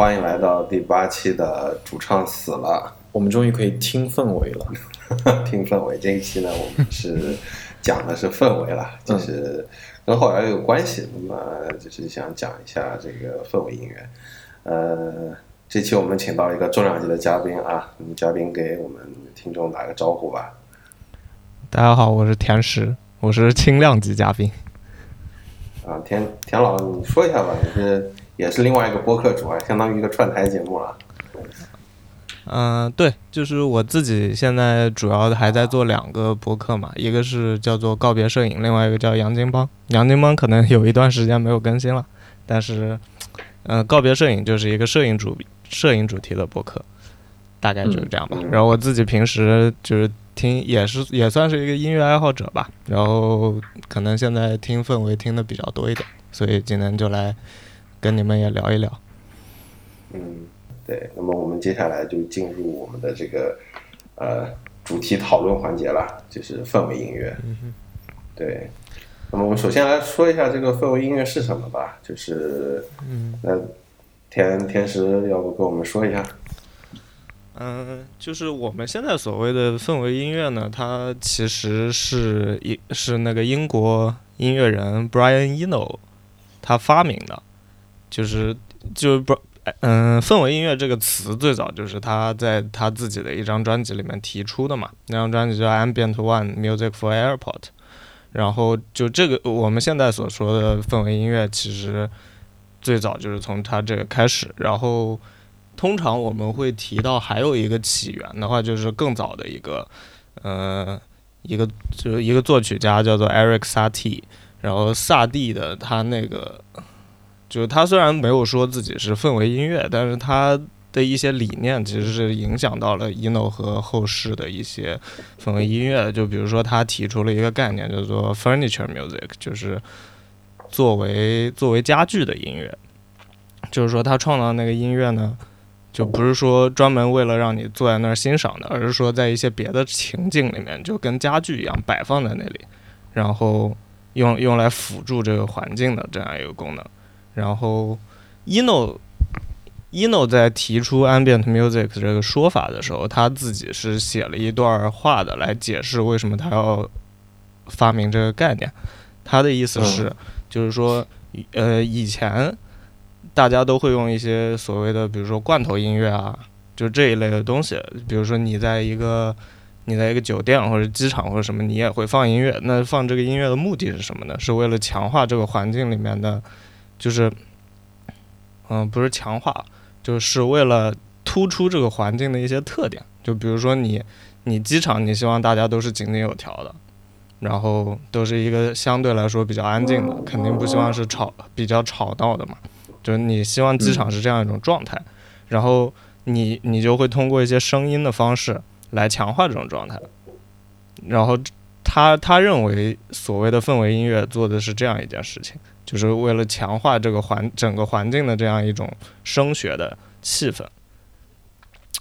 欢迎来到第八期的主唱死了，我们终于可以听氛围了。听氛围这一期呢，我们是讲的是氛围了，就是跟后来有关系。那么就是想讲一下这个氛围音乐。呃，这期我们请到一个重量级的嘉宾啊，嘉宾给我们听众打个招呼吧。大家好，我是田石，我是轻量级嘉宾。啊，田田老，你说一下吧，你是也是另外一个播客主啊，相当于一个串台节目了。嗯，对，就是我自己现在主要还在做两个播客嘛，一个是叫做告别摄影，另外一个叫杨金帮。杨金帮可能有一段时间没有更新了，但是，嗯，告别摄影就是一个摄影主摄影主题的播客，大概就是这样吧。然后我自己平时就是听，也是也算是一个音乐爱好者吧。然后可能现在听氛围听的比较多一点，所以今天就来跟你们也聊一聊。嗯。对，那么我们接下来就进入我们的这个呃主题讨论环节了，就是氛围音乐。嗯对，那么我们首先来说一下这个氛围音乐是什么吧，就是嗯，那天天时要不跟我们说一下？嗯，就是我们现在所谓的氛围音乐呢，它其实是一是那个英国音乐人 Brian Eno 他发明的，就是就是不。嗯，氛围音乐这个词最早就是他在他自己的一张专辑里面提出的嘛。那张专辑叫《Ambient One Music for Airport》，然后就这个我们现在所说的氛围音乐，其实最早就是从他这个开始。然后通常我们会提到还有一个起源的话，就是更早的一个，呃，一个就是一个作曲家叫做 Eric Satie，然后萨蒂的他那个。就是他虽然没有说自己是氛围音乐，但是他的一些理念其实是影响到了 ino 和后世的一些氛围音乐。就比如说他提出了一个概念叫做 furniture music，就是作为作为家具的音乐。就是说他创造那个音乐呢，就不是说专门为了让你坐在那儿欣赏的，而是说在一些别的情境里面，就跟家具一样摆放在那里，然后用用来辅助这个环境的这样一个功能。然后，ino，ino 在提出 ambient music 这个说法的时候，他自己是写了一段话的，来解释为什么他要发明这个概念。他的意思是，就是说，呃，以前大家都会用一些所谓的，比如说罐头音乐啊，就这一类的东西。比如说，你在一个你在一个酒店或者机场或者什么，你也会放音乐。那放这个音乐的目的是什么呢？是为了强化这个环境里面的。就是，嗯，不是强化，就是为了突出这个环境的一些特点。就比如说你，你机场，你希望大家都是井井有条的，然后都是一个相对来说比较安静的，肯定不希望是吵比较吵闹的嘛。就是你希望机场是这样一种状态，然后你你就会通过一些声音的方式来强化这种状态。然后他他认为所谓的氛围音乐做的是这样一件事情。就是为了强化这个环整个环境的这样一种声学的气氛，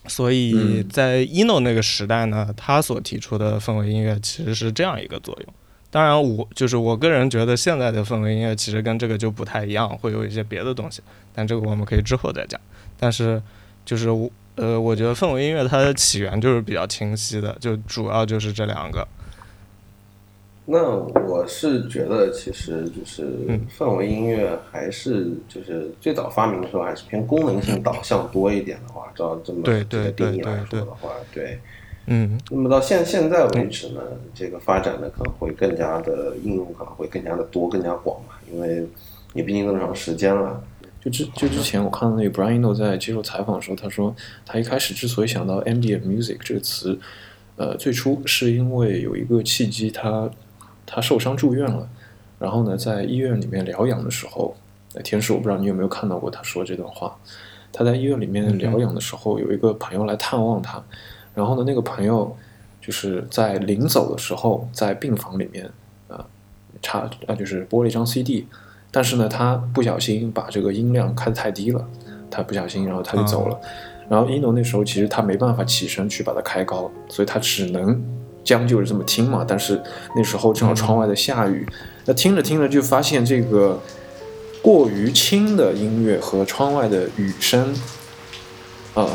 所以在 ino 那个时代呢，他所提出的氛围音乐其实是这样一个作用。当然，我就是我个人觉得现在的氛围音乐其实跟这个就不太一样，会有一些别的东西，但这个我们可以之后再讲。但是就是我呃，我觉得氛围音乐它的起源就是比较清晰的，就主要就是这两个。那我是觉得，其实就是氛围音乐还是就是最早发明的时候还是偏功能性导向多一点的话，照这么这个定义来说的话，对，嗯。那么到现现在为止呢，这个发展的可能会更加的应用可能会更加的多、更加广嘛，因为也毕竟那么长时间了。就之就之前我看到那个 Brian Eno 在接受采访的时候，他说他一开始之所以想到 ambient music 这个词，呃，最初是因为有一个契机，他。他受伤住院了，然后呢，在医院里面疗养的时候，天使，我不知道你有没有看到过他说这段话。他在医院里面疗养的时候，有一个朋友来探望他，然后呢，那个朋友就是在临走的时候，在病房里面啊插啊就是播了一张 CD，但是呢，他不小心把这个音量开得太低了，他不小心，然后他就走了。然后伊诺那时候其实他没办法起身去把它开高，所以他只能。将就是这么听嘛，但是那时候正好窗外在下雨，那听着听着就发现这个过于轻的音乐和窗外的雨声，啊，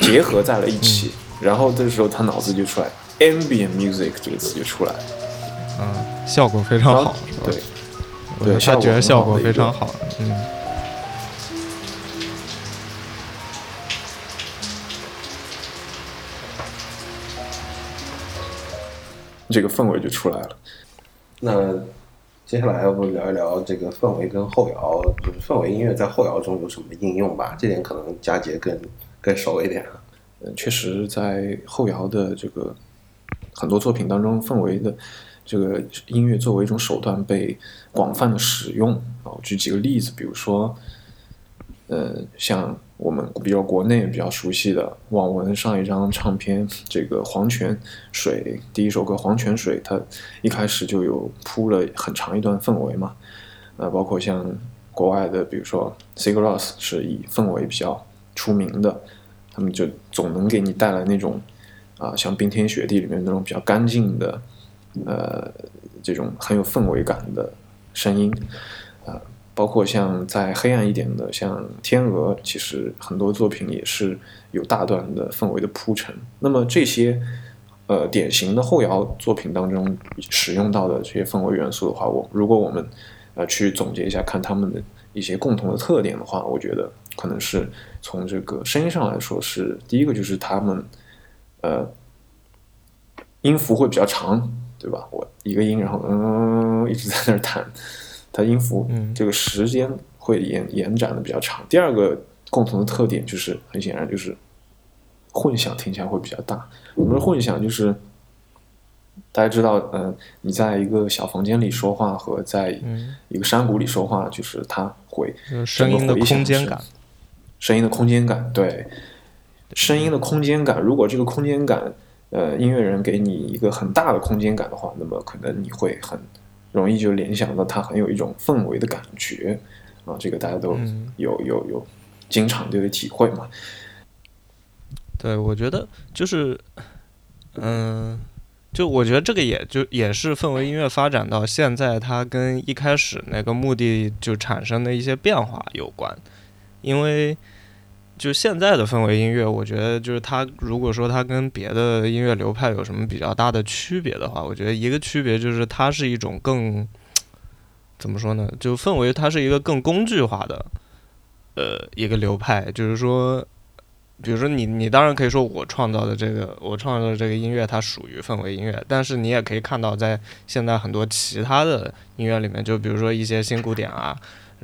结合在了一起，然后这时候他脑子就出来，ambient music 这个词就出来了，嗯，效果非常好？对，我觉得他觉得效果非常好，嗯。这个氛围就出来了。那接下来要不聊一聊这个氛围跟后摇，就是氛围音乐在后摇中有什么应用吧？这点可能佳杰更更熟一点。嗯，确实，在后摇的这个很多作品当中，氛围的这个音乐作为一种手段被广泛的使用。啊，举几个例子，比如说，呃，像。我们比较国内比较熟悉的网文上一张唱片，这个黄泉水第一首歌《黄泉水》，它一开始就有铺了很长一段氛围嘛。呃，包括像国外的，比如说 Sigur Rós 是以氛围比较出名的，他们就总能给你带来那种啊，像冰天雪地里面那种比较干净的，呃，这种很有氛围感的声音。包括像再黑暗一点的，像《天鹅》，其实很多作品也是有大段的氛围的铺陈。那么这些呃典型的后摇作品当中使用到的这些氛围元素的话，我如果我们呃去总结一下，看他们的一些共同的特点的话，我觉得可能是从这个声音上来说，是第一个就是他们呃音符会比较长，对吧？我一个音，然后嗯一直在那儿弹。它音符这个时间会延延展的比较长。第二个共同的特点就是很显然就是混响听起来会比较大。我们混响就是大家知道，嗯，你在一个小房间里说话和在一个山谷里说话，就是它会声音的空间感，声音的空间感，对，声音的空间感。如果这个空间感，呃，音乐人给你一个很大的空间感的话，那么可能你会很。容易就联想到它很有一种氛围的感觉啊，这个大家都有有有经常就有体会嘛。对，我觉得就是，嗯，就我觉得这个也就也是氛围音乐发展到现在，它跟一开始那个目的就产生的一些变化有关，因为。就现在的氛围音乐，我觉得就是它，如果说它跟别的音乐流派有什么比较大的区别的话，我觉得一个区别就是它是一种更怎么说呢？就氛围它是一个更工具化的呃一个流派，就是说，比如说你你当然可以说我创造的这个我创造的这个音乐它属于氛围音乐，但是你也可以看到在现在很多其他的音乐里面，就比如说一些新古典啊。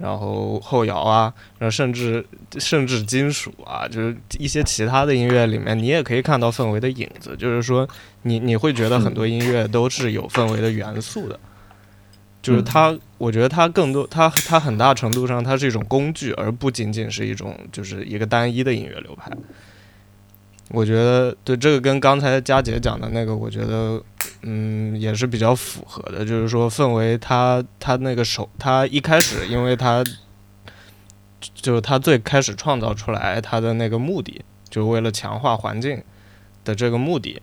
然后后摇啊，然后甚至甚至金属啊，就是一些其他的音乐里面，你也可以看到氛围的影子。就是说，你你会觉得很多音乐都是有氛围的元素的。就是它，我觉得它更多，它它很大程度上它是一种工具，而不仅仅是一种就是一个单一的音乐流派。我觉得对这个跟刚才佳杰讲的那个，我觉得。嗯，也是比较符合的，就是说氛围，他他那个手，他一开始，因为他就是他最开始创造出来他的那个目的，就为了强化环境的这个目的，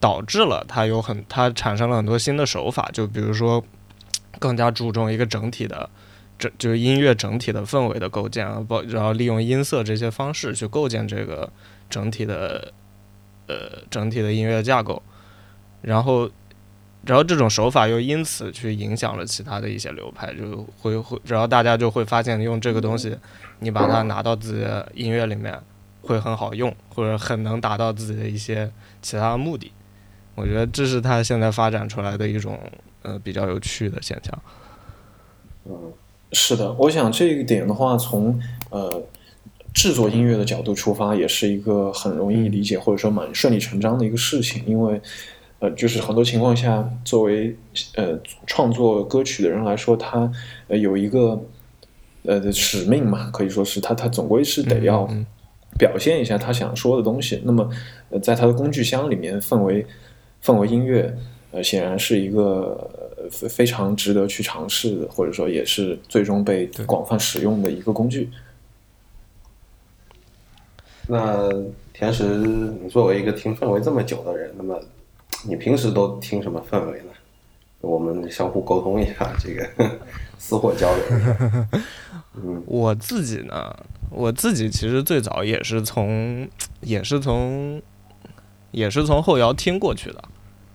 导致了他有很他产生了很多新的手法，就比如说更加注重一个整体的整，就是音乐整体的氛围的构建啊，包然后利用音色这些方式去构建这个整体的呃整体的音乐架构。然后，然后这种手法又因此去影响了其他的一些流派，就会会，然后大家就会发现，用这个东西，你把它拿到自己的音乐里面，会很好用，或者很能达到自己的一些其他的目的。我觉得这是它现在发展出来的一种呃比较有趣的现象。嗯，是的，我想这一点的话，从呃制作音乐的角度出发，也是一个很容易理解或者说蛮顺理成章的一个事情，因为。呃，就是很多情况下，作为呃创作歌曲的人来说，他呃有一个呃的使命嘛，可以说是他他总归是得要表现一下他想说的东西。那么，呃，在他的工具箱里面，氛围氛围音乐，呃，显然是一个非常值得去尝试的，或者说也是最终被广泛使用的一个工具。那田石，你作为一个听氛围这么久的人，那么。你平时都听什么氛围呢？我们相互沟通一下，这个 私货交流。嗯，我自己呢，我自己其实最早也是从，也是从，也是从后摇听过去的，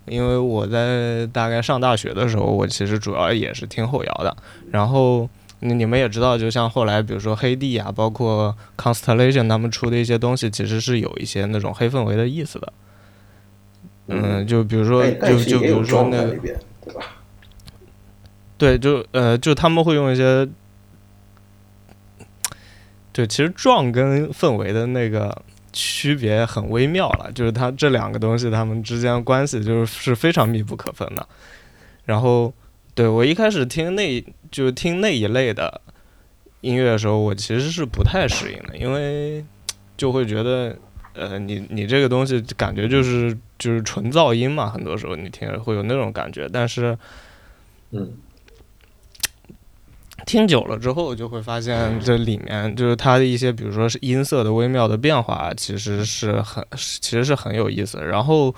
因为我在大概上大学的时候，我其实主要也是听后摇的。然后你你们也知道，就像后来比如说黑帝啊，包括 Constellation 他们出的一些东西，其实是有一些那种黑氛围的意思的。嗯，就比如说，就就比如说那个，对吧？对，就呃，就他们会用一些，对，其实壮跟氛围的那个区别很微妙了，就是它这两个东西它们之间关系就是是非常密不可分的。然后，对我一开始听那，就听那一类的音乐的时候，我其实是不太适应的，因为就会觉得。呃，你你这个东西感觉就是就是纯噪音嘛，很多时候你听会有那种感觉，但是，嗯，听久了之后就会发现这里面就是它的一些，比如说是音色的微妙的变化，其实是很其实是很有意思，然后。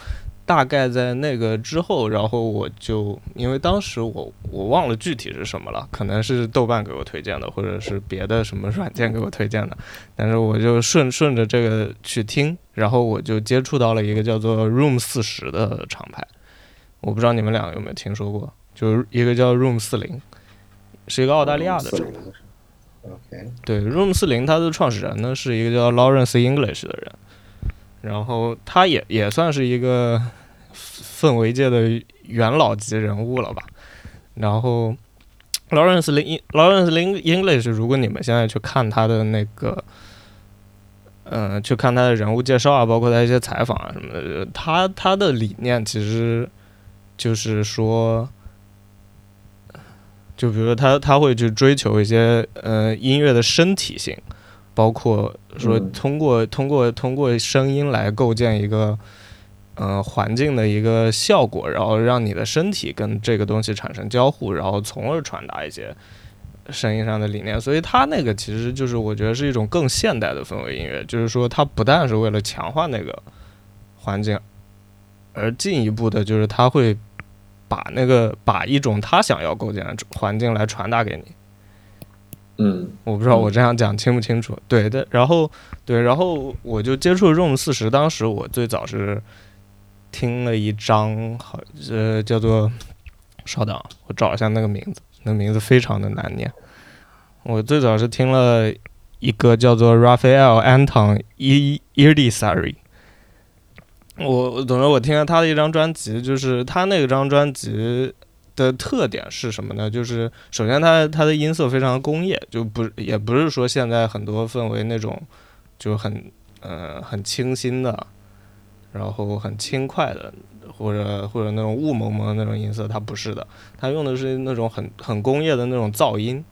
大概在那个之后，然后我就因为当时我我忘了具体是什么了，可能是豆瓣给我推荐的，或者是别的什么软件给我推荐的，但是我就顺顺着这个去听，然后我就接触到了一个叫做 Room 四十的厂牌，我不知道你们两个有没有听说过，就是一个叫 Room 四零，是一个澳大利亚的厂牌。OK，对，Room 四零它的创始人呢是一个叫 Lawrence English 的人，然后他也也算是一个。氛围界的元老级人物了吧？然后，Lawrence Lin Lawrence Lin English，如果你们现在去看他的那个，嗯，去看他的人物介绍啊，包括他一些采访啊什么的，他他的理念其实就是说，就比如说他他会去追求一些呃音乐的身体性，包括说通过通过通过声音来构建一个。嗯，环境的一个效果，然后让你的身体跟这个东西产生交互，然后从而传达一些声音上的理念。所以它那个其实就是我觉得是一种更现代的氛围音乐，就是说它不但是为了强化那个环境，而进一步的就是它会把那个把一种他想要构建的环境来传达给你。嗯，我不知道我这样讲清不清楚。对的，然后对，然后我就接触 Room 四十，当时我最早是。听了一张，好，呃，叫做，稍等，我找一下那个名字，那名字非常的难念。我最早是听了一个叫做 Raphael Anton I Irdisari。我总之我听了他的一张专辑，就是他那张专辑的特点是什么呢？就是首先他他的音色非常工业，就不也不是说现在很多氛围那种就很呃很清新的。然后很轻快的，或者或者那种雾蒙蒙的那种音色，它不是的，它用的是那种很很工业的那种噪音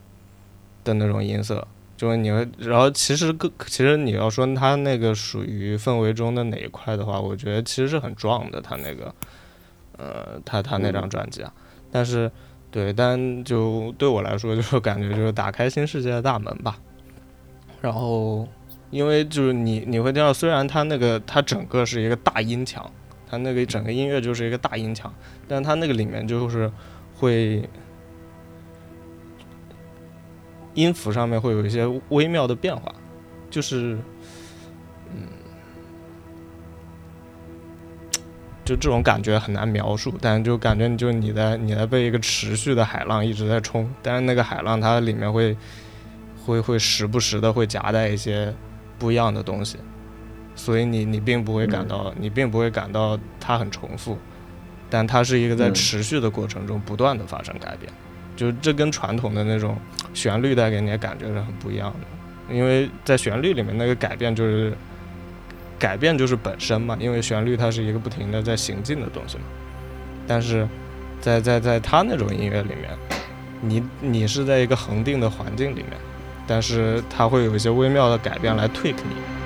的那种音色。就是你，然后其实更其实你要说它那个属于氛围中的哪一块的话，我觉得其实是很壮的。它那个，呃，它它那张专辑啊，但是对，但就对我来说，就是感觉就是打开新世界的大门吧。然后。因为就是你你会听到，虽然它那个它整个是一个大音墙，它那个整个音乐就是一个大音墙，但它那个里面就是会音符上面会有一些微妙的变化，就是嗯，就这种感觉很难描述，但就感觉你就你在你在被一个持续的海浪一直在冲，但是那个海浪它里面会会会时不时的会夹带一些。不一样的东西，所以你你并不会感到你并不会感到它很重复，但它是一个在持续的过程中不断的发生改变，就这跟传统的那种旋律带给你的感觉是很不一样的，因为在旋律里面那个改变就是改变就是本身嘛，因为旋律它是一个不停的在行进的东西嘛，但是在在在它那种音乐里面，你你是在一个恒定的环境里面。但是它会有一些微妙的改变来 tweak 你。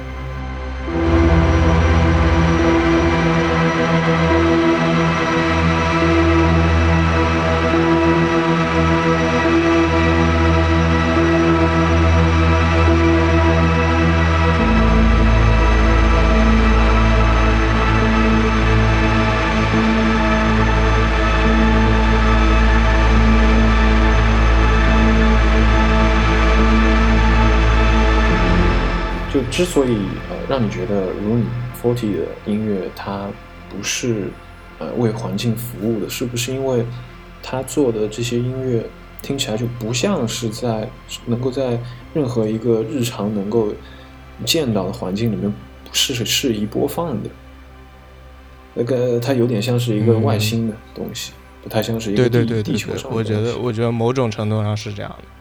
之所以呃让你觉得 Room Forty 的音乐它不是呃为环境服务的，是不是因为他做的这些音乐听起来就不像是在能够在任何一个日常能够见到的环境里面适适宜播放的？那个它有点像是一个外星的东西，不太像是一个对对对对地球上的我觉得我觉得某种程度上是这样的。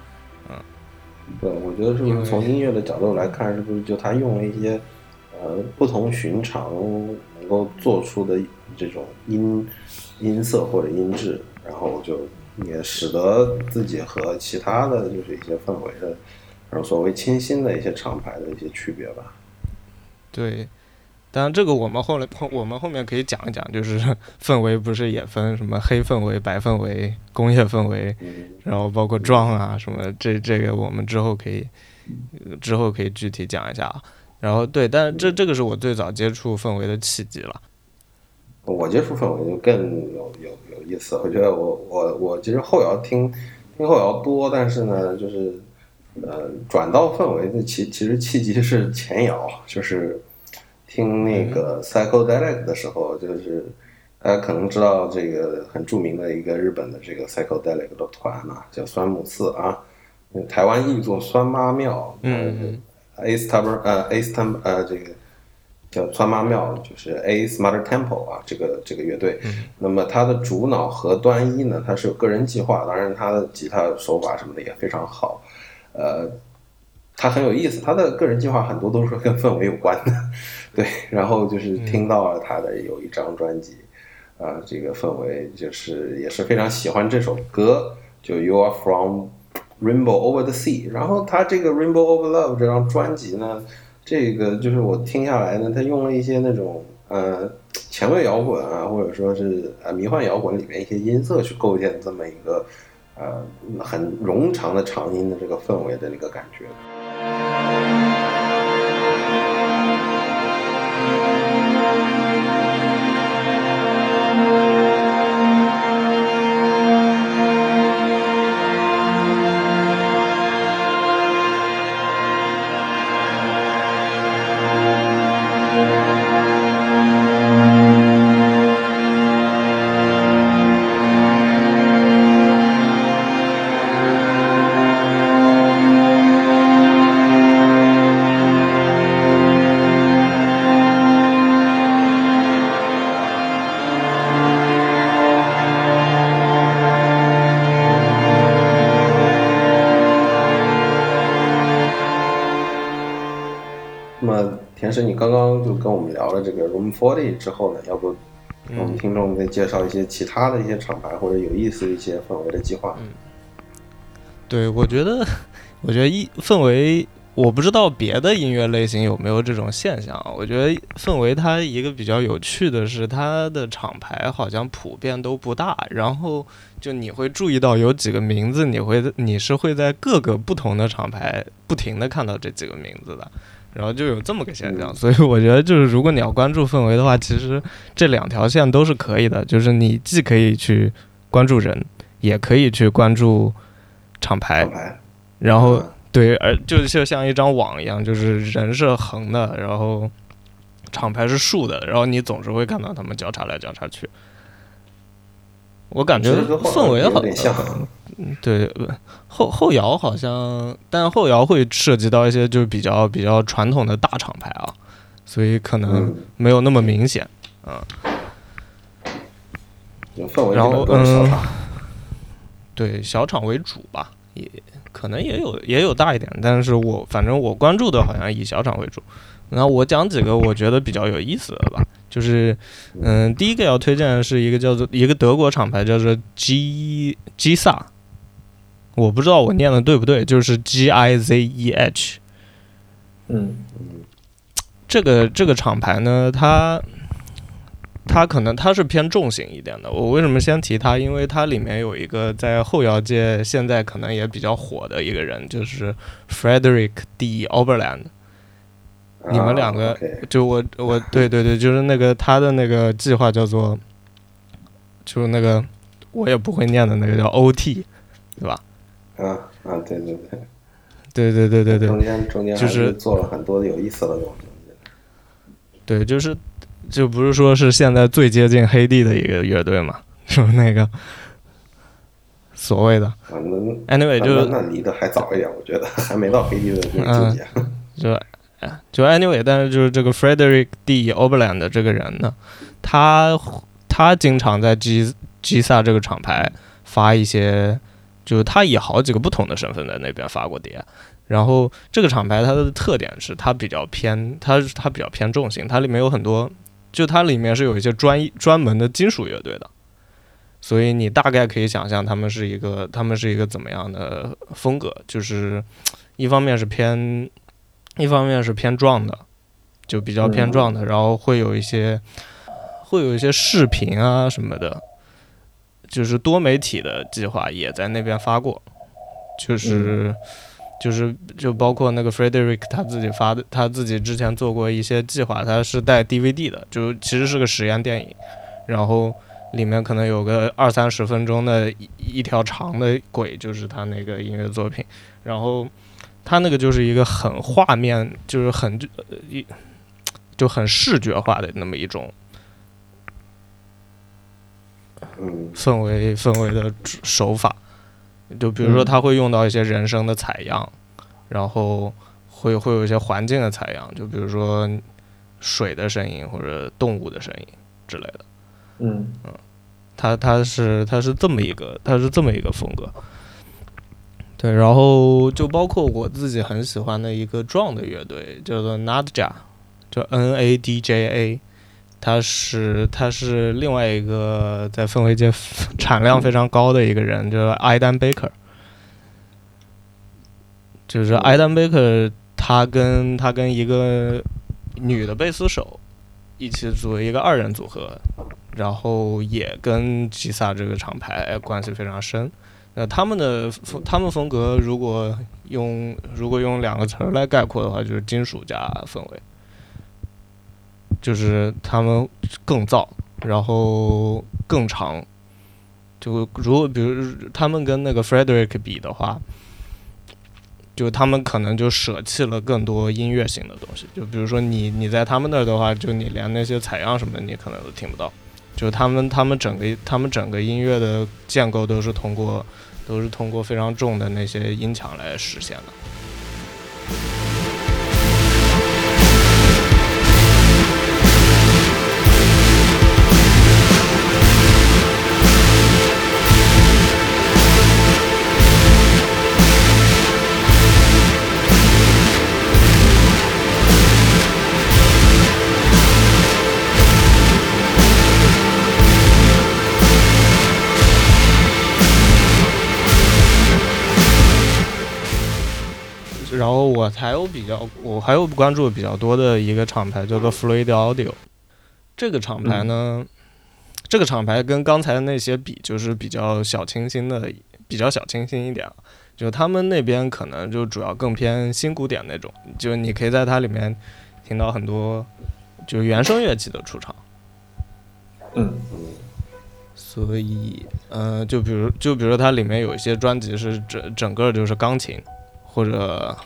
对，我觉得是不是从音乐的角度来看，是不是就他用了一些呃不同寻常能够做出的这种音音色或者音质，然后就也使得自己和其他的就是一些氛围的，然后所谓清新的一些厂牌的一些区别吧。对，当然这个我们后来后 我们后面可以讲一讲，就是 氛围不是也分什么黑氛围、白氛围、工业氛围，嗯，然后包括妆啊什么，这这个我们之后可以呃之后可以具体讲一下啊。然后对，但是这这个是我最早接触氛围的契机了。我接触氛围就更有有有意思。我觉得我我我其实后摇听听后摇多，但是呢，就是呃转到氛围的其其实契机是前摇，就是听那个 psychedelic 的时候，就是大家可能知道这个很著名的一个日本的这个 psychedelic 的团啊，叫酸木寺啊，台湾译作酸妈庙，嗯，A Star 呃 A Star 呃这个。叫川妈庙，就是 A Smart Temple 啊，这个这个乐队。那么它的主脑和端一呢，他是有个人计划，当然他的吉他手法什么的也非常好。呃，他很有意思，他的个人计划很多都是跟氛围有关的。对，然后就是听到了他的有一张专辑，啊、这个氛围就是也是非常喜欢这首歌，就 You Are From Rainbow Over the Sea。然后他这个 Rainbow Over Love 这张专辑呢。这个就是我听下来呢，他用了一些那种呃前卫摇滚啊，或者说是呃迷幻摇滚里面一些音色去构建这么一个呃很冗长的长音的这个氛围的那个感觉。么田师，你刚刚就跟我们聊了这个 Room Forty 之后呢，要不我们听众再介绍一些其他的一些厂牌或者有意思的一些氛围的计划？嗯对，我觉得，我觉得一氛围，我不知道别的音乐类型有没有这种现象啊。我觉得氛围它一个比较有趣的是，它的厂牌好像普遍都不大，然后就你会注意到有几个名字，你会你是会在各个不同的厂牌不停的看到这几个名字的。然后就有这么个现象，嗯。所以我觉得就是如果你要关注氛围的话，其实这两条线都是可以的，就是你既可以去关注人，也可以去关注厂牌。然后嗯。对，而就就像一张网一样，就是人是横的，然后厂牌是竖的，然后你总是会看到他们交叉来交叉去。我感觉氛围好像，对呃后后摇好像，但后摇会涉及到一些就是比较比较传统的大厂牌啊，所以可能嗯，没有那么明显。就氛围然后嗯。对小厂为主吧，也可能也有也有大一点，但是我反正我关注的好像以小厂为主。然后我讲几个我觉得比较有意思的吧，就是嗯，第一个要推荐的是一个叫做一个德国厂牌叫做 G G 萨，我不知道我念的对不对，就是 G I Z E H。嗯这个这个厂牌呢，它它可能它是偏重型一点的。我为什么先提它？因为它里面有一个在后摇界现在可能也比较火的一个人，就是 Frederick D. Oberland。你们两个就我我对对对，就是那个他的那个计划叫做，就是那个我也不会念的那个叫 OT，对吧？啊啊，对对对，对对对对对，中间中间就是是做了很多有意思的东西。对，就是就不是说是现在最接近黑帝的一个乐队嘛，就是那个所谓的 anyway 那就那离得还早一点，我觉得还没到黑帝的那个境界。就哎就 anyway，但是就是这个 Frederick D. Oberland 这个人呢，他他经常在 G G 萨这个厂牌发一些，就是他以好几个不同的身份在那边发过碟。然后这个厂牌它的特点是它比较偏，它它比较偏重型，它里面有很多，就它里面是有一些专专门的金属乐队的，所以你大概可以想象他们是一个他们是一个怎么样的风格，就是一方面是偏一方面是偏壮的，就比较偏壮的，然后会有一些会有一些视频啊什么的，就是多媒体的计划也在那边发过，就是、就是就包括那个 Frederick 他自己发的，他自己之前做过一些计划，他是带 DVD 的，就其实是个实验电影，然后里面可能有个二三十分钟的一一条长的轨，就是他那个音乐作品，然后。他那个就是一个很画面，就是很呃一就很视觉化的那么一种嗯氛围氛围的手法。就比如说，他会用到一些人声的采样，然后会会有一些环境的采样，就比如说水的声音或者动物的声音之类的。嗯他他是他是这么一个他是这么一个风格，对，然后就包括我自己很喜欢的一个壮的乐队叫做 Nadja，就 N A D J A，他是他是另外一个在氛围界产量非常高的一个人，就是艾丹贝克，就是艾丹贝克，他跟他跟一个女的贝斯手一起组了一个二人组合，然后也跟吉萨这个厂牌关系非常深。那他们的风，他们风格如果用如果用两个词儿来概括的话，就是金属加氛围，就是他们更燥，然后更长。就如果比如他们跟那个 Frederick 比的话，就他们可能就舍弃了更多音乐性的东西。就比如说你你在他们那儿的话，就你连那些采样什么的你可能都听不到。就他们他们整个他们整个音乐的建构都是通过都是通过非常重的那些音墙来实现的。后我还有比较，我还有关注比较多的一个厂牌叫做 Fluid Audio。这个厂牌呢，这个厂牌跟刚才那些比，就是比较小清新的，比较小清新一点。就他们那边可能就主要更偏新古典那种，就你可以在它里面听到很多就原声乐器的出场。嗯所以，呃，就比如就比如它里面有一些专辑是整整个就是钢琴，或者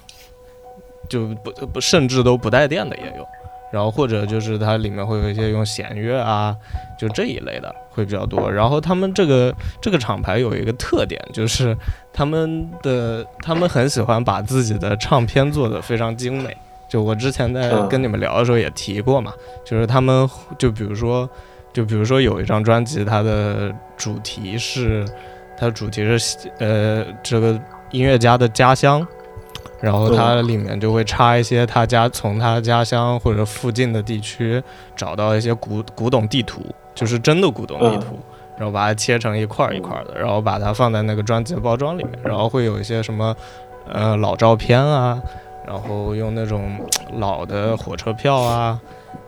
就不不甚至都不带电的也有，然后或者就是它里面会有一些用弦乐啊，就这一类的会比较多。然后他们这个这个厂牌有一个特点，就是他们的他们很喜欢把自己的唱片做得非常精美。就我之前在跟你们聊的时候也提过嘛，就是他们就比如说。就比如说有一张专辑，它的主题是，它的主题是呃这个音乐家的家乡，然后它里面就会插一些他家从他家乡或者附近的地区找到一些古古董地图，就是真的古董地图，然后把它切成一块儿一块儿的，然后把它放在那个专辑包装里面，然后会有一些什么呃老照片啊，然后用那种老的火车票啊。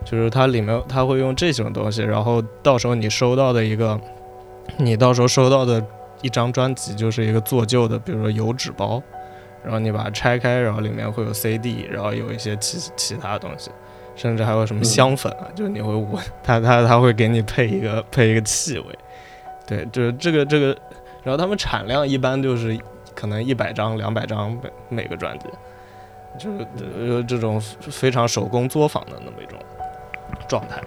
就是它里面它会用这种东西，然后到时候你收到的一个，你到时候收到的一张专辑就是一个做旧的，比如说油纸包，然后你把它拆开，然后里面会有 CD，然后有一些其其他东西，甚至还有什么香粉啊，就是你会闻它它它会给你配一个配一个气味，对，就是这个这个，然后他们产量一般就是可能一百张、两百张每每个专辑，就是呃这种非常手工作坊的那么一种状态。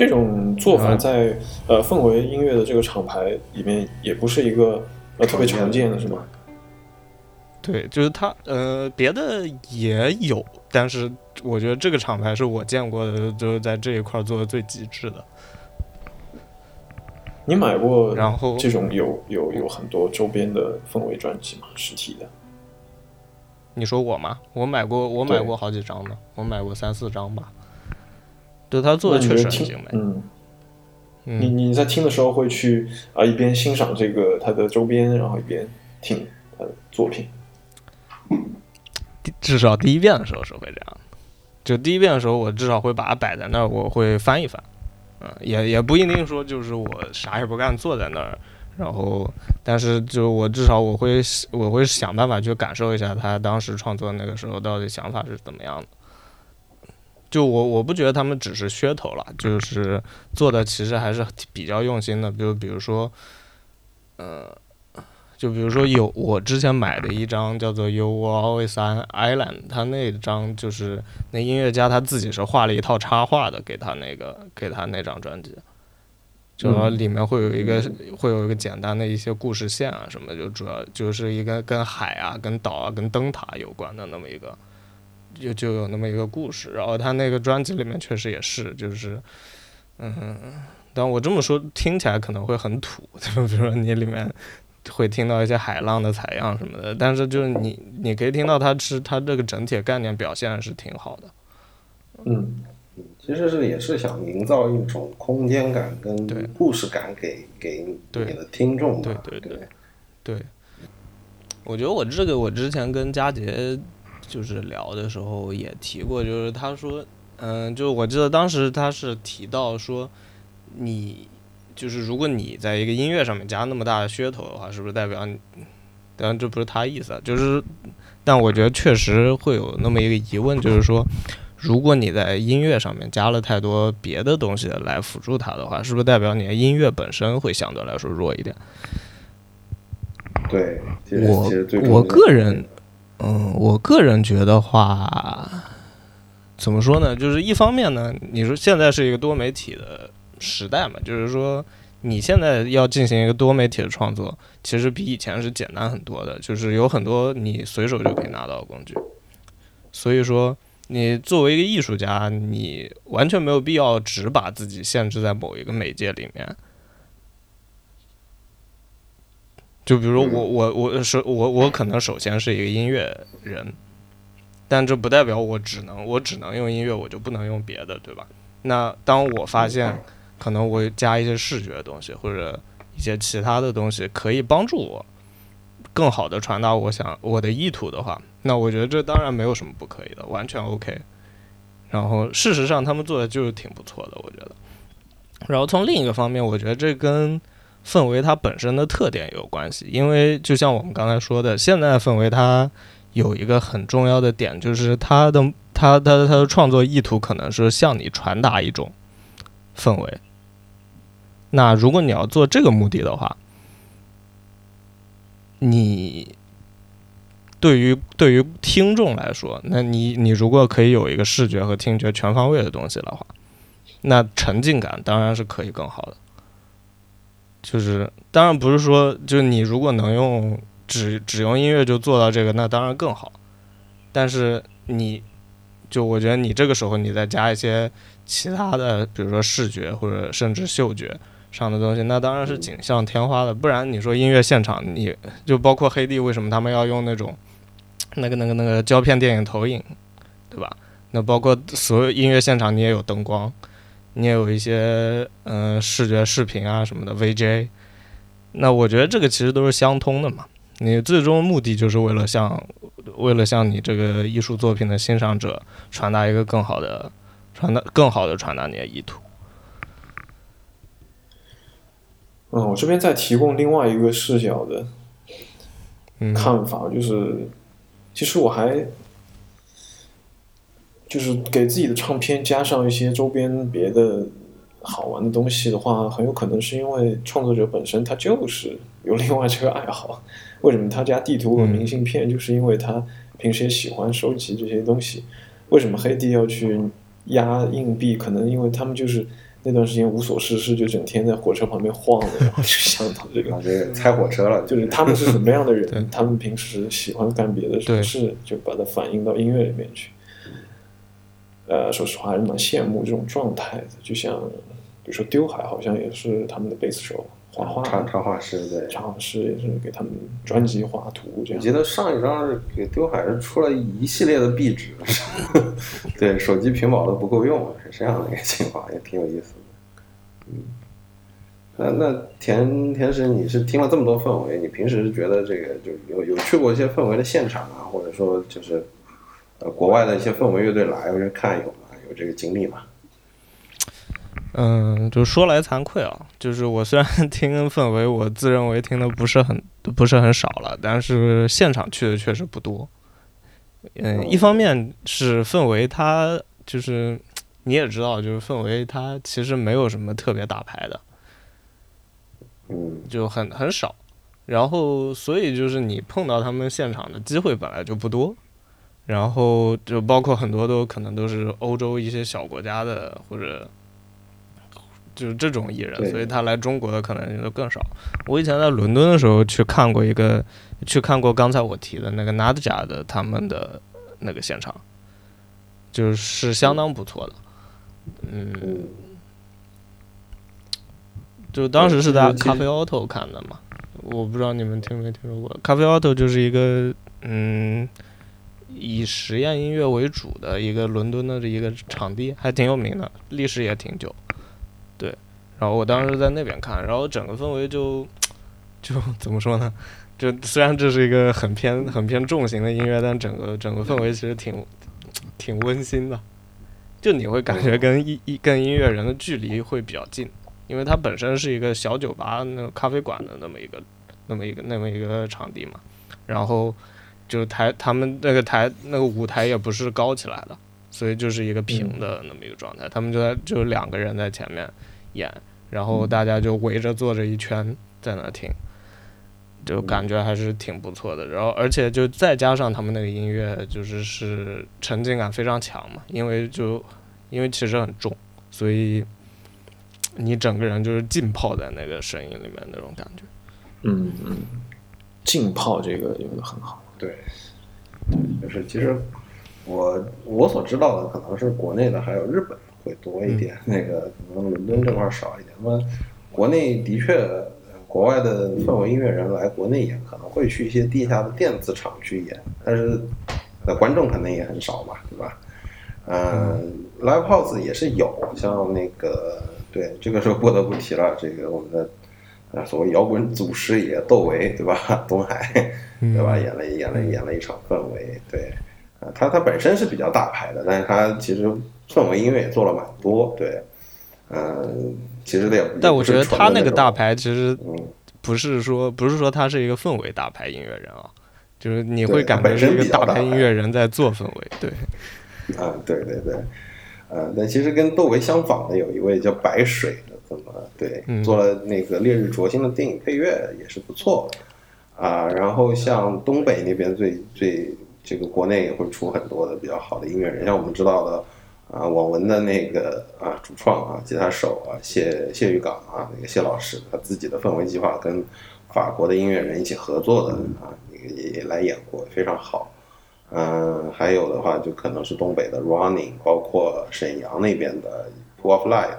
这种做法在呃氛围音乐的这个厂牌里面也不是一个呃特别常见的，是吗？对，就是它，呃，别的也有，但是我觉得这个厂牌是我见过的，就是在这一块做的最极致的。你买过然后这种有有有很多周边的氛围专辑吗？实体的？你说我吗？我买过，我买过好几张呢，我买过三四张吧。对他做的确实很精美。嗯，你嗯，你在听的时候会去啊、一边欣赏这个他的周边，然后一边听他的作品。至少第一遍的时候是会这样的。就第一遍的时候，我至少会把它摆在那儿，我会翻一翻。嗯，也也不一定说就是我啥也不干坐在那儿，然后，但是就我至少我会我会想办法去感受一下他当时创作那个时候到底想法是怎么样的。就我我不觉得他们只是噱头了，就是做的其实还是比较用心的。就比如说，呃，就比如说有我之前买的一张叫做《You Will Always an Island》，他那张就是那音乐家他自己是画了一套插画的，给他那个给他那张专辑，就说里面会有一个、会有一个简单的一些故事线啊什么，就主要就是一个跟海啊、跟岛啊、跟灯塔有关的那么一个。就就有那么一个故事，然后他那个专辑里面确实也是，就是，嗯，但我这么说听起来可能会很土，就比如说你里面会听到一些海浪的采样什么的，但是就是你你可以听到它是它这个整体概念表现是挺好的，嗯，其实是也是想营造一种空间感对。跟故事感给给你对的听众嘛。对对对。对，我觉得我这个我之前跟佳杰就是聊的时候也提过，就是他说，嗯，就我记得当时他是提到说，你就是如果你在一个音乐上面加那么大的噱头的话，是不是代表你？当然这不是他意思啊，就是，但我觉得确实会有那么一个疑问，就是说，如果你在音乐上面加了太多别的东西来辅助它的话，是不是代表你的音乐本身会相对来说弱一点？对，我我个人，嗯，我个人觉得话，怎么说呢？就是一方面呢，你说现在是一个多媒体的时代嘛，就是说你现在要进行一个多媒体的创作，其实比以前是简单很多的，就是有很多你随手就可以拿到的工具。所以说，你作为一个艺术家，你完全没有必要只把自己限制在某一个媒介里面。就比如说我我我是我我可能首先是一个音乐人，但这不代表我只能我只能用音乐，我就不能用别的，对吧？那当我发现可能我加一些视觉的东西或者一些其他的东西可以帮助我更好的传达我想我的意图的话，那我觉得这当然没有什么不可以的，完全 OK。然后事实上他们做的就是挺不错的，我觉得。然后从另一个方面，我觉得这跟氛围它本身的特点有关系，因为就像我们刚才说的，现在氛围它有一个很重要的点，就是它的它它它的创作意图可能是向你传达一种氛围。那如果你要做这个目的的话，你对于对于听众来说，那你你如果可以有一个视觉和听觉全方位的东西的话，那沉浸感当然是可以更好的。就是当然不是说，就是你如果能用只只用音乐就做到这个，那当然更好。但是你就我觉得你这个时候你再加一些其他的，比如说视觉或者甚至嗅觉上的东西，那当然是锦上添花的。不然你说音乐现场，你就包括黑帝为什么他们要用那种那个那个那个胶片电影投影，对吧？那包括所有音乐现场，你也有灯光。你也有一些呃视觉视频啊什么的 VJ，那我觉得这个其实都是相通的嘛。你最终目的就是为了向为了向你这个艺术作品的欣赏者传达一个更好的传达更好的传达你的意图。嗯，我这边再提供另外一个视角的看法，就是其实我还就是给自己的唱片加上一些周边别的好玩的东西的话，很有可能是因为创作者本身他就是有另外这个爱好。为什么他家地图和明信片？就是因为他平时也喜欢收集这些东西。为什么黑弟要去压硬币？可能因为他们就是。那段时间无所事事，就整天在火车旁边晃，然后就想到这个，这个猜火车了。就是他们是什么样的人？他们平时喜欢干别的什么事，就把它反映到音乐里面去。呃，说实话还是蛮羡慕这种状态的。就像比如说丢海，好像也是他们的贝斯手。画画，插插画师对，插画师也是给他们专辑画图这样。我记得上一张是给丢海是出了一系列的壁纸，对，手机屏保都不够用，是这样的一个情况，也挺有意思的。嗯，那那田田石，你是听了这么多氛围，你平时觉得这个就有有去过一些氛围的现场啊，或者说就是呃国外的一些氛围乐队来，或者看有吗？有这个经历吗？嗯，就说来惭愧啊，就是我虽然 听氛围，我自认为听的不是很不是很少了，但是现场去的确实不多。嗯，一方面是氛围，它就是你也知道，就是氛围它其实没有什么特别大牌的，嗯，就很很少。然后所以就是你碰到他们现场的机会本来就不多，然后就包括很多都可能都是欧洲一些小国家的或者。就是这种艺人，所以他来中国的可能性就更少。我以前在伦敦的时候去看过一个，去看过刚才我提的那个 Nadja 的他们的那个现场，就是相当不错的。嗯，就当时是在咖啡 auto 看的嘛，我不知道你们听没听说过。咖啡 auto 就是一个嗯，以实验音乐为主的一个伦敦的一个场地，还挺有名的，历史也挺久。对，然后我当时在那边看，然后整个氛围就就怎么说呢？就虽然这是一个很偏很偏重型的音乐，但整个整个氛围其实挺挺温馨的。就你会感觉跟音跟音乐人的距离会比较近，因为它本身是一个小酒吧、那个咖啡馆的那么一个那么一个那么一个场地嘛。然后就台他们那个台那个舞台也不是高起来的，所以就是一个平的那么一个状态。他们就在就两个人在前面。演，然后大家就围着坐着一圈在那听，就感觉还是挺不错的。然后，而且就再加上他们那个音乐，就是是沉浸感非常强嘛。因为就因为其实很重，所以你整个人就是浸泡在那个声音里面那种感觉。嗯嗯，浸泡这个用的很好。对，就是其实我我所知道的可能是国内的，还有日本。会多一点，那个可能伦敦这块少一点。那么国内的确，国外的氛围音乐人来国内演，可能会去一些地下的电子厂去演，但是那观众肯定也很少嘛，对吧？嗯，live house 也是有，像那个对，这个时候不得不提了，这个我们的啊所谓摇滚祖师爷窦唯，对吧？东海，对吧？演了演了演了一场氛围，对，啊，他他本身是比较大牌的，但是他其实。氛围音乐也做了蛮多，对，嗯，其实也，但我觉得他那个大牌其实不是说不是说他是一个氛围大牌音乐人啊，就是你会感觉是一个大牌音乐人在做氛围，对，啊，对对对，呃，但其实跟窦唯相仿的有一位叫白水的，怎么对，做了那个《烈日灼心》的电影配乐也是不错，啊，然后像东北那边最最这个国内也会出很多的比较好的音乐人，像我们知道的。啊，网文的那个啊，主创啊，吉他手啊，谢谢玉岗啊，那个谢老师，他自己的氛围计划跟法国的音乐人一起合作的啊，也也来演过，非常好。嗯，还有的话就可能是东北的 Running，包括沈阳那边的 Pool of Light，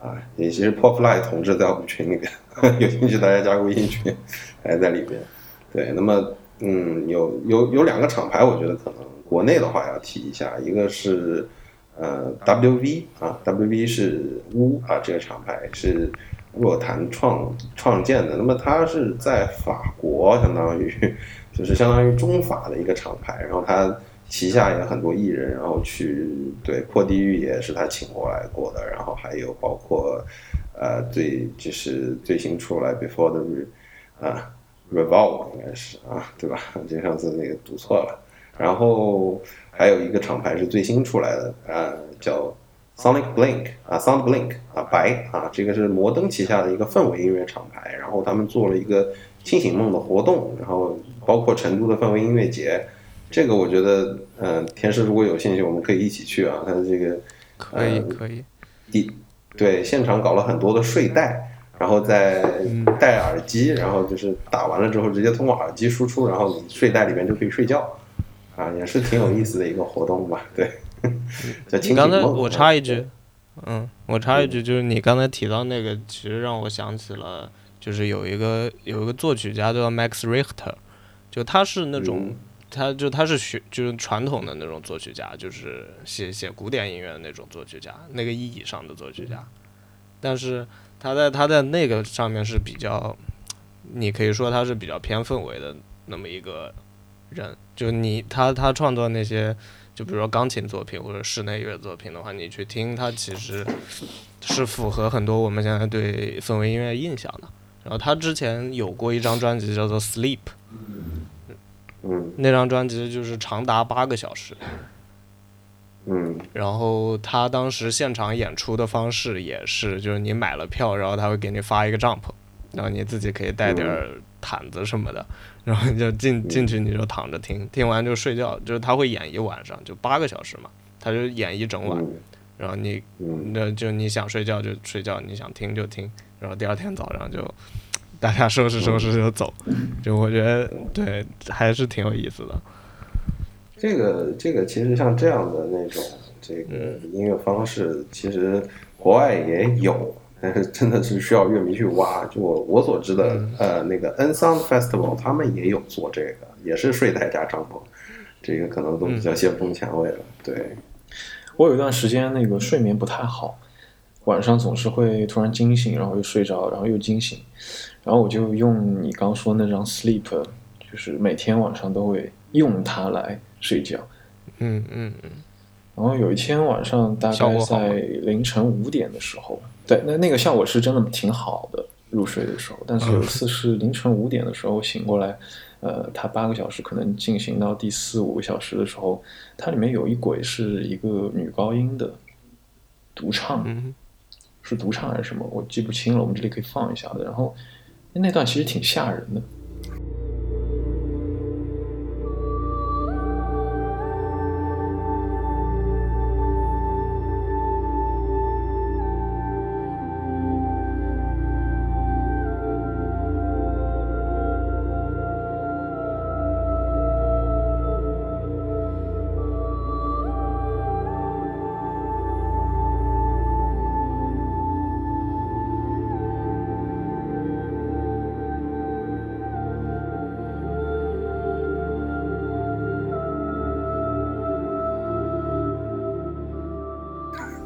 啊，也其实 Pool of Light 同志在我们群里边，有兴趣大家加个微信群，还在里边。对，那么嗯，有有有两个厂牌，我觉得可能国内的话要提一下，一个是。呃，W V 啊，W V 是乌啊，这个厂牌是若谈创创建的。那么它是在法国，相当于就是相当于中法的一个厂牌，然后它旗下也很多艺人，然后去对破地狱也是他请过来过的，然后还有包括呃最就是最新出来 Before the Re 啊 Revolve 应该是啊对吧？就上次那个读错了。然后还有一个厂牌是最新出来的，呃，叫 Sonic Blink 啊，Sound Blink 啊，白啊，这个是摩登旗下的一个氛围音乐厂牌。然后他们做了一个清醒梦的活动，然后包括成都的氛围音乐节。这个我觉得，嗯，天师如果有兴趣，我们可以一起去啊。他的这个可以可以，第对现场搞了很多的睡袋，然后再戴耳机，然后就是打完了之后直接通过耳机输出，然后睡袋里面就可以睡觉。啊，也是挺有意思的一个活动吧？对。你刚才我插一句，嗯，我插一句，就是你刚才提到那个，其实让我想起了，就是有一个有一个作曲家叫 Max Richter，就他是那种，他就他是学就是传统的那种作曲家，就是写写古典音乐的那种作曲家，那个意义上的作曲家。但是他在他在那个上面是比较，你可以说他是比较偏氛围的那么一个。人就你他他创作那些，就比如说钢琴作品或者室内乐作品的话，你去听他其实是符合很多我们现在对氛围音乐印象的。然后他之前有过一张专辑叫做《Sleep》，嗯，那张专辑就是长达八个小时，嗯，然后他当时现场演出的方式也是，就是你买了票，然后他会给你发一个帐篷，然后你自己可以带点毯子什么的。然后你就进进去，你就躺着听，听完就睡觉。就是他会演一晚上，就八个小时嘛，他就演一整晚。然后你，那就你想睡觉就睡觉，你想听就听。然后第二天早上就大家收拾收拾就走。就我觉得对，还是挺有意思的。这个这个其实像这样的那种这个音乐方式，其实国外也有。但是真的是需要乐迷去挖。就我我所知的，呃，那个 N Sound Festival 他们也有做这个，也是睡袋加帐篷，这个可能都比较先锋前卫了。对，我有一段时间那个睡眠不太好，晚上总是会突然惊醒，然后又睡着，然后又惊醒，然后我就用你刚说那张 Sleep，就是每天晚上都会用它来睡觉。嗯嗯嗯。然后有一天晚上，大概在凌晨五点的时候。对，那那个效果是真的挺好的，入睡的时候。但是有一次是凌晨五点的时候醒过来，呃，它八个小时可能进行到第四五个小时的时候，它里面有一轨是一个女高音的独唱，是独唱还是什么？我记不清了。我们这里可以放一下的。然后那段其实挺吓人的。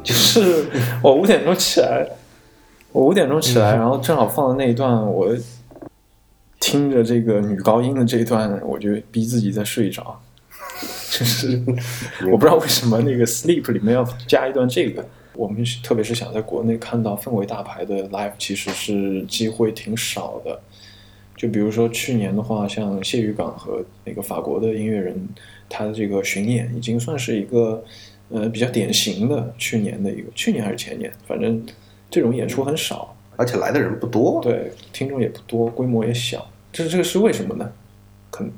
就是我五点钟起来，我五点钟起来，然后正好放的那一段，我听着这个女高音的这一段，我就逼自己再睡着。就是 我不知道为什么那个 sleep 里面要加一段这个。我们特别是想在国内看到氛围大牌的 live，其实是机会挺少的。就比如说去年的话，像谢雨港和那个法国的音乐人，他的这个巡演已经算是一个。呃，比较典型的去年的一个，去年还是前年，反正这种演出很少，而且来的人不多，对，听众也不多，规模也小，这这个是为什么呢？可能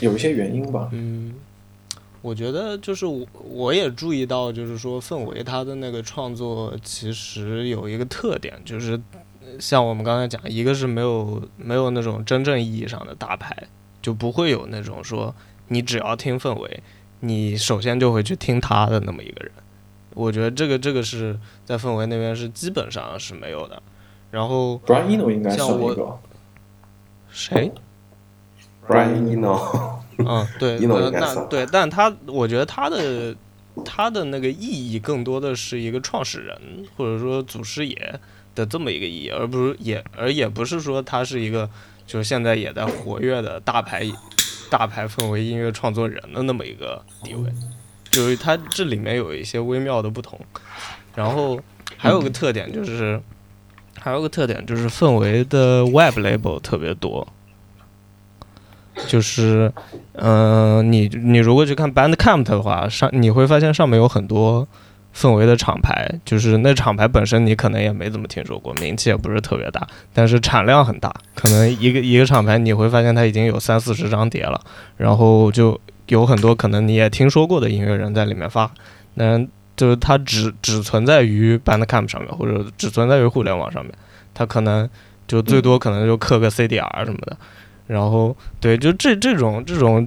有一些原因吧。嗯，我觉得就是我我也注意到，就是说氛围他的那个创作其实有一个特点，就是像我们刚才讲，一个是没有没有那种真正意义上的大牌，就不会有那种说你只要听氛围。你首先就会去听他的那么一个人，我觉得这个这个是在氛围那边是基本上是没有的。然后，Brian Eno 应该算一个。谁？Brian Eno。嗯，对，那对，但他我觉得他的他的那个意义更多的是一个创始人或者说祖师爷，的这么一个意义，而不是也而也不是说他是一个就是现在也在活跃的大牌大牌氛围音乐创作人的那么一个地位，就是它这里面有一些微妙的不同。然后还有个特点就是，还有个特点就是氛围的 Web label 特别多。就是，嗯、你你如果去看 Bandcamp 的话，上你会发现上面有很多氛围的厂牌，就是那厂牌本身你可能也没怎么听说过，名气也不是特别大，但是产量很大，可能一个一个厂牌你会发现它已经有三四十张碟了，然后就有很多可能你也听说过的音乐人在里面发，但就是它只只存在于 Bandcamp 上面，或者只存在于互联网上面，它可能就最多可能就刻个 CDR 什么的，然后对，就这这种这种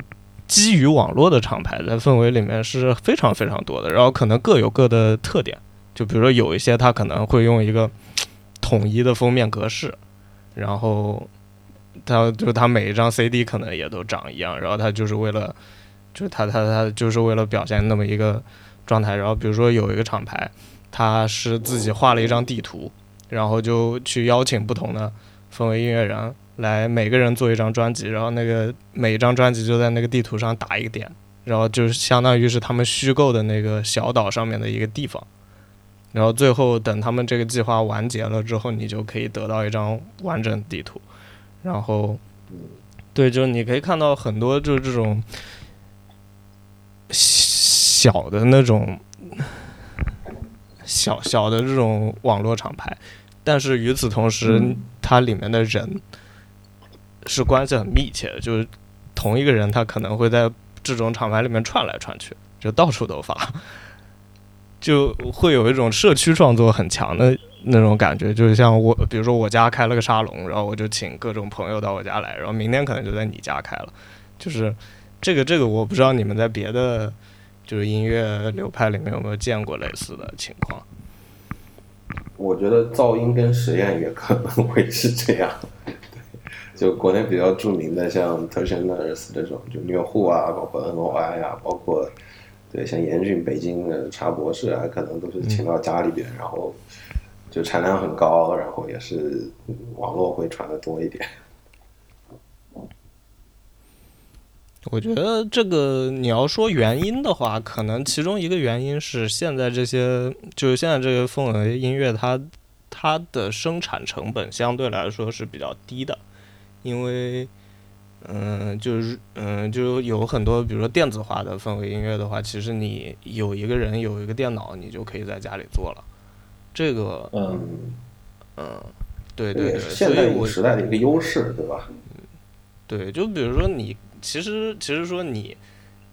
基于网络的厂牌在氛围里面是非常非常多的，然后可能各有各的特点，就比如说有一些它可能会用一个统一的封面格式，然后它就它每一张 CD 可能也都长一样，然后它就是为了就是它它它就是为了表现那么一个状态，然后比如说有一个厂牌，它是自己画了一张地图，然后就去邀请不同的氛围音乐人来每个人做一张专辑，然后那个每一张专辑就在那个地图上打一个点，然后就是相当于是他们虚构的那个小岛上面的一个地方。然后最后等他们这个计划完结了之后，你就可以得到一张完整地图。然后，对，就是你可以看到很多就是这种小的那种小小的这种网络厂牌，但是与此同时，嗯它里面的人是关系很密切的，就是同一个人，他可能会在这种厂牌里面串来串去，就到处都发，就会有一种社区创作很强的那种感觉。就是像我，比如说我家开了个沙龙，然后我就请各种朋友到我家来，然后明天可能就在你家开了，就是这个这个，我不知道你们在别的就是音乐流派里面有没有见过类似的情况。我觉得噪音跟实验也可能会是这样。对，就国内比较著名的像特选纳尔斯这种，就虐户啊，包括 NOI 啊，包括对像严峻北京的查博士啊，可能都是请到家里边，然后就产量很高，然后也是网络会传的多一点。我觉得这个你要说原因的话，可能其中一个原因是现在这些就是现在这些氛围音乐它它的生产成本相对来说是比较低的，因为嗯就是嗯就有很多比如说电子化的氛围音乐的话，其实你有一个人有一个电脑，你就可以在家里做了。这个嗯，嗯对对对，现代所以时代的一个优势，对吧？对，就比如说你，其实其实说你，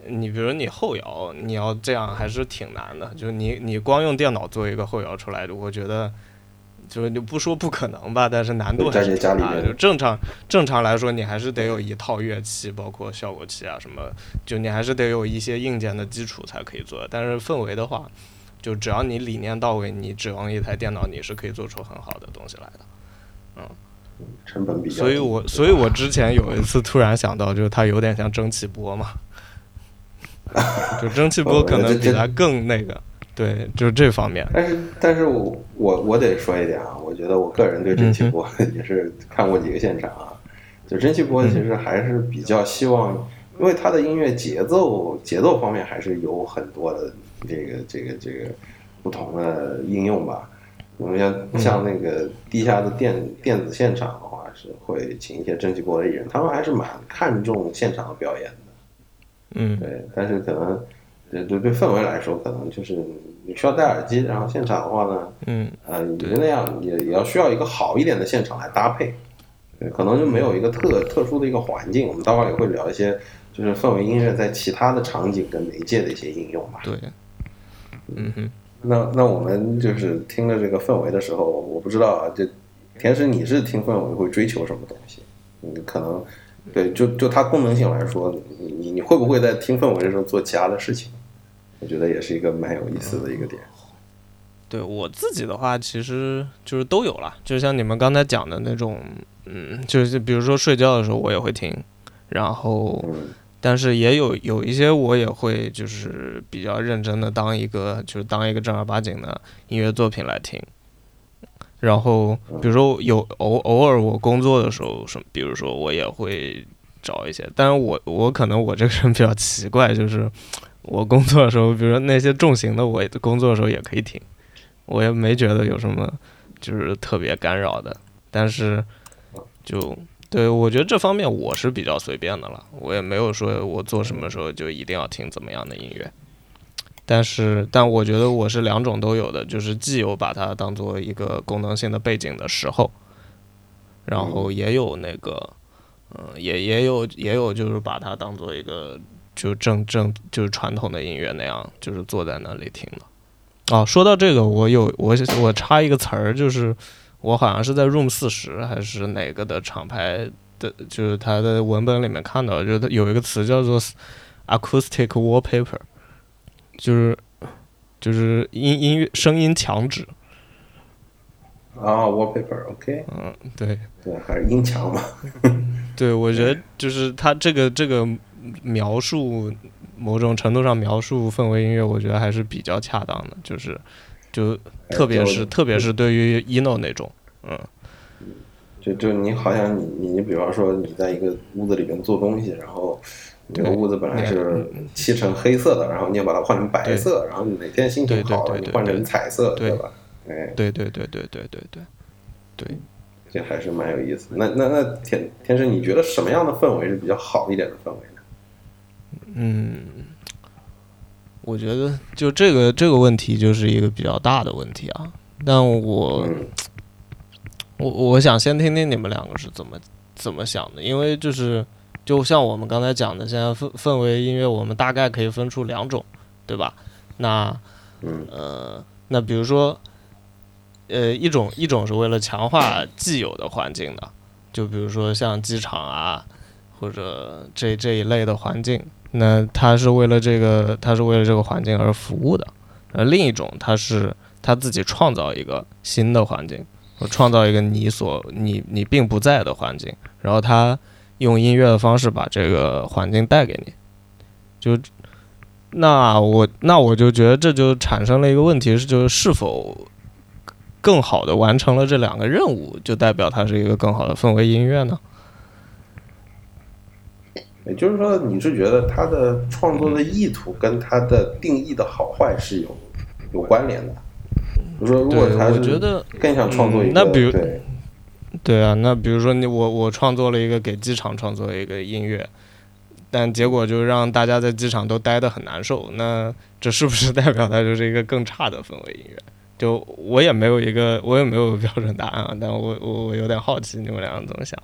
你比如你后摇，你要这样还是挺难的。就是你你光用电脑做一个后摇出来，我觉得就是你不说不可能吧，但是难度还是在挺大的。就正常正常来说，你还是得有一套乐器，包括效果器啊什么，就你还是得有一些硬件的基础才可以做。但是氛围的话，就只要你理念到位，你指望一台电脑，你是可以做出很好的东西来的。成本比较低。所以我，所以我之前有一次突然想到，就是它有点像蒸汽波嘛，就蒸汽波可能比它更那个，对，就是这方面。但是，但是我我我得说一点啊，我觉得我个人对蒸汽波也是看过几个现场啊，就蒸汽波其实还是比较希望，因为它的音乐节奏节奏方面还是有很多的这个这个这个不同的应用吧。我们像像那个地下的电电子现场的话，是会请一些蒸汽波的艺人，他们还是蛮看重现场的表演的。嗯对，但是可能对对对氛围来说，可能就是你需要戴耳机，然后现场的话呢，嗯呃，你那样也也要需要一个好一点的现场来搭配，对，可能就没有一个特特殊的一个环境。我们待会儿也会聊一些，就是氛围音乐在其他的场景跟媒介的一些应用吧。对，嗯哼，那那我们就是听了这个氛围的时候，我不知道啊，就田石你是听氛围会追求什么东西？你可能对就就它功能性来说，你你你会不会在听氛围的时候做其他的事情？我觉得也是一个蛮有意思的一个点。对我自己的话，其实就是都有了，就像你们刚才讲的那种，嗯，就是比如说睡觉的时候我也会听，然后嗯但是也有有一些我也会就是比较认真的当一个就是当一个正儿八经的音乐作品来听，然后比如说有偶偶尔我工作的时候，什么，比如说我也会找一些，但是我我可能我这个人比较奇怪，就是我工作的时候，比如说那些重型的，我工作的时候也可以听，我也没觉得有什么就是特别干扰的，但是就对我觉得这方面我是比较随便的了，我也没有说我做什么时候就一定要听怎么样的音乐。但是，但我觉得我是两种都有的，就是既有把它当做一个功能性的背景的时候，然后也有那个，嗯，也也有也有就是把它当做一个就正正就是传统的音乐那样，就是坐在那里听的。哦，说到这个，我有我我插一个词儿，就是我好像是在 Room 四十还是哪个的厂牌的，就是它的文本里面看到，就是有一个词叫做 acoustic wallpaper。就是就是音音乐声音墙纸啊，wallpaper，OK，嗯，对对，还是音墙嘛。对，我觉得就是它这个这个描述某种程度上描述氛围音乐，我觉得还是比较恰当的。就是就特别是特别是对于 ino 那种，嗯，就就你好像你你你比方说你在一个屋子里面做东西，然后。这个屋子本来是漆成黑色的，然后你要把它换成白色，然后你哪天心情好了，你换成彩色，对吧？哎，对对对对对对对对，这还是蛮有意思。那那那天天生，你觉得什么样的氛围是比较好一点的氛围呢？嗯，我觉得就这个这个问题就是一个比较大的问题啊。但我我我想先听听你们两个是怎么怎么想的，因为就是。就像我们刚才讲的，现在氛氛围音乐，我们大概可以分出两种，对吧？那，呃，那比如说，呃，一种一种是为了强化既有的环境的，就比如说像机场啊，或者这这一类的环境，那它是为了这个，它是为了这个环境而服务的。而另一种，它是它自己创造一个新的环境，或创造一个你所你你并不在的环境，然后它。用音乐的方式把这个环境带给你，就那我那我就觉得这就产生了一个问题是，就是是否更好的完成了这两个任务，就代表它是一个更好的氛围音乐呢？也就是说，你是觉得他的创作的意图跟他的定义的好坏是有有关联的？比如说，如果他是更想创作一个，那比如对。对啊，那比如说你我我创作了一个给机场创作一个音乐，但结果就让大家在机场都待得很难受，那这是不是代表它就是一个更差的氛围音乐？就我也没有一个我也没有标准答案啊，但我我我有点好奇你们俩怎么想。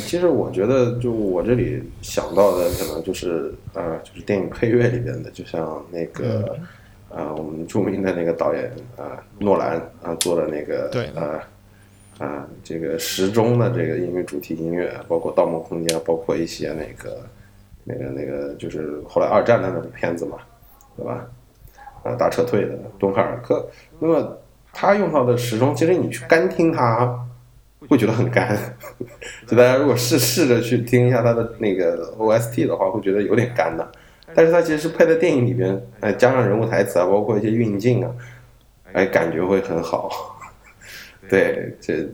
其实我觉得，就我这里想到的可能就是啊，就是电影配乐里边的，就像那个啊，我们著名的那个导演啊，诺兰啊做的那个对啊。啊，这个时钟的这个音乐主题音乐，包括《盗梦空间》，包括一些那个、那个、那个，就是后来二战的那部片子嘛，对吧？啊，大撤退的《敦刻尔克》，那么他用到的时钟，其实你去干听它，会觉得很干。就大家如果试试着去听一下他的那个 OST 的话，会觉得有点干的。但是它其实是配在电影里边，哎，加上人物台词啊，包括一些运镜啊，哎，感觉会很好。对，这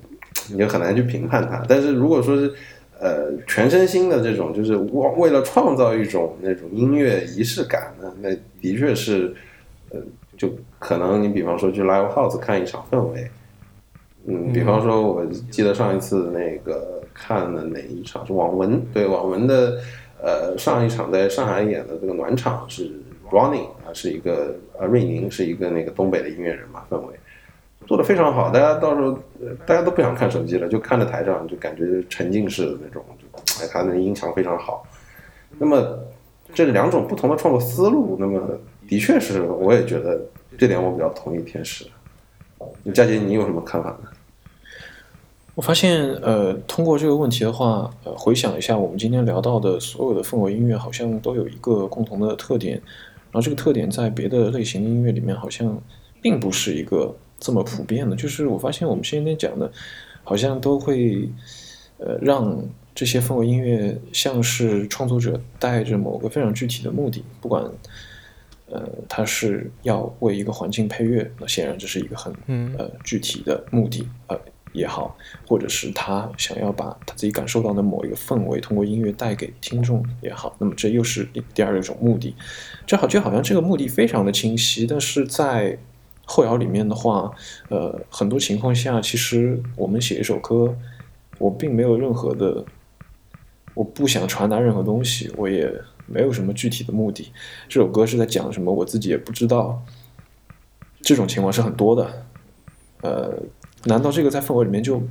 你就很难去评判它。但是如果说是，呃，全身心的这种，就是为为了创造一种那种音乐仪式感呢，那的确是，呃，就可能你比方说去 live house 看一场氛围，嗯，比方说我记得上一次那个看的哪一场是网文，对网文的，呃，上一场在上海演的这个暖场是 Running 啊，是一个呃瑞宁是一个那个东北的音乐人嘛，氛围。做的非常好，大家到时候大家都不想看手机了，就看着台上，就感觉沉浸式的那种，哎，他的音响非常好。那么这两种不同的创作思路，那么的确是，我也觉得这点我比较同意天使。佳杰，你有什么看法呢？我发现，呃，通过这个问题的话，呃，回想一下我们今天聊到的所有的氛围音乐，好像都有一个共同的特点，然后这个特点在别的类型音乐里面好像并不是一个。这么普遍的，就是我发现我们今天讲的，好像都会，呃，让这些氛围音乐像是创作者带着某个非常具体的目的，不管，呃，它是要为一个环境配乐，那显然这是一个很嗯呃具体的目的呃也好，或者是他想要把他自己感受到的某一个氛围通过音乐带给听众也好，那么这又是第第二种目的。这好就好像这个目的非常的清晰，但是在后摇里面的话，呃，很多情况下其实我们写一首歌，我并没有任何的，我不想传达任何东西，我也没有什么具体的目的。这首歌是在讲什么，我自己也不知道。这种情况是很多的，呃，难道这个在氛围里面就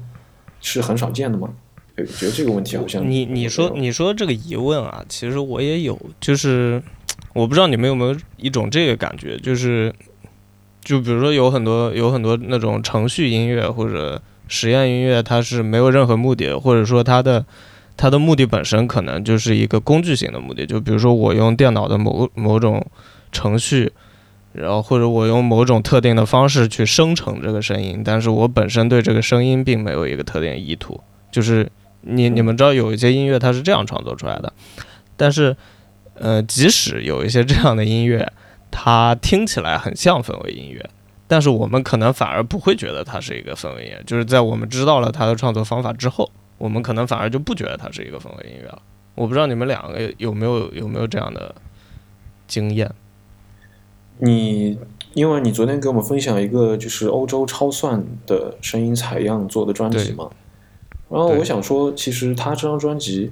是很少见的吗？我觉得这个问题好像你你说你说这个疑问啊，其实我也有，就是我不知道你们有没有一种这个感觉，就是就比如说有很多有很多那种程序音乐或者实验音乐，它是没有任何目的，或者说它的它的目的本身可能就是一个工具型的目的，就比如说我用电脑的某某种程序。然后或者我用某种特定的方式去生成这个声音，但是我本身对这个声音并没有一个特定意图，就是你你们知道有一些音乐它是这样创作出来的，但是呃，即使有一些这样的音乐，它听起来很像氛围音乐，但是我们可能反而不会觉得它是一个氛围音乐，就是在我们知道了它的创作方法之后，我们可能反而就不觉得它是一个氛围音乐了。我不知道你们两个有没有有没有这样的经验。你因为你昨天给我们分享一个就是欧洲超算的声音采样做的专辑嘛，然后我想说，其实他这张专辑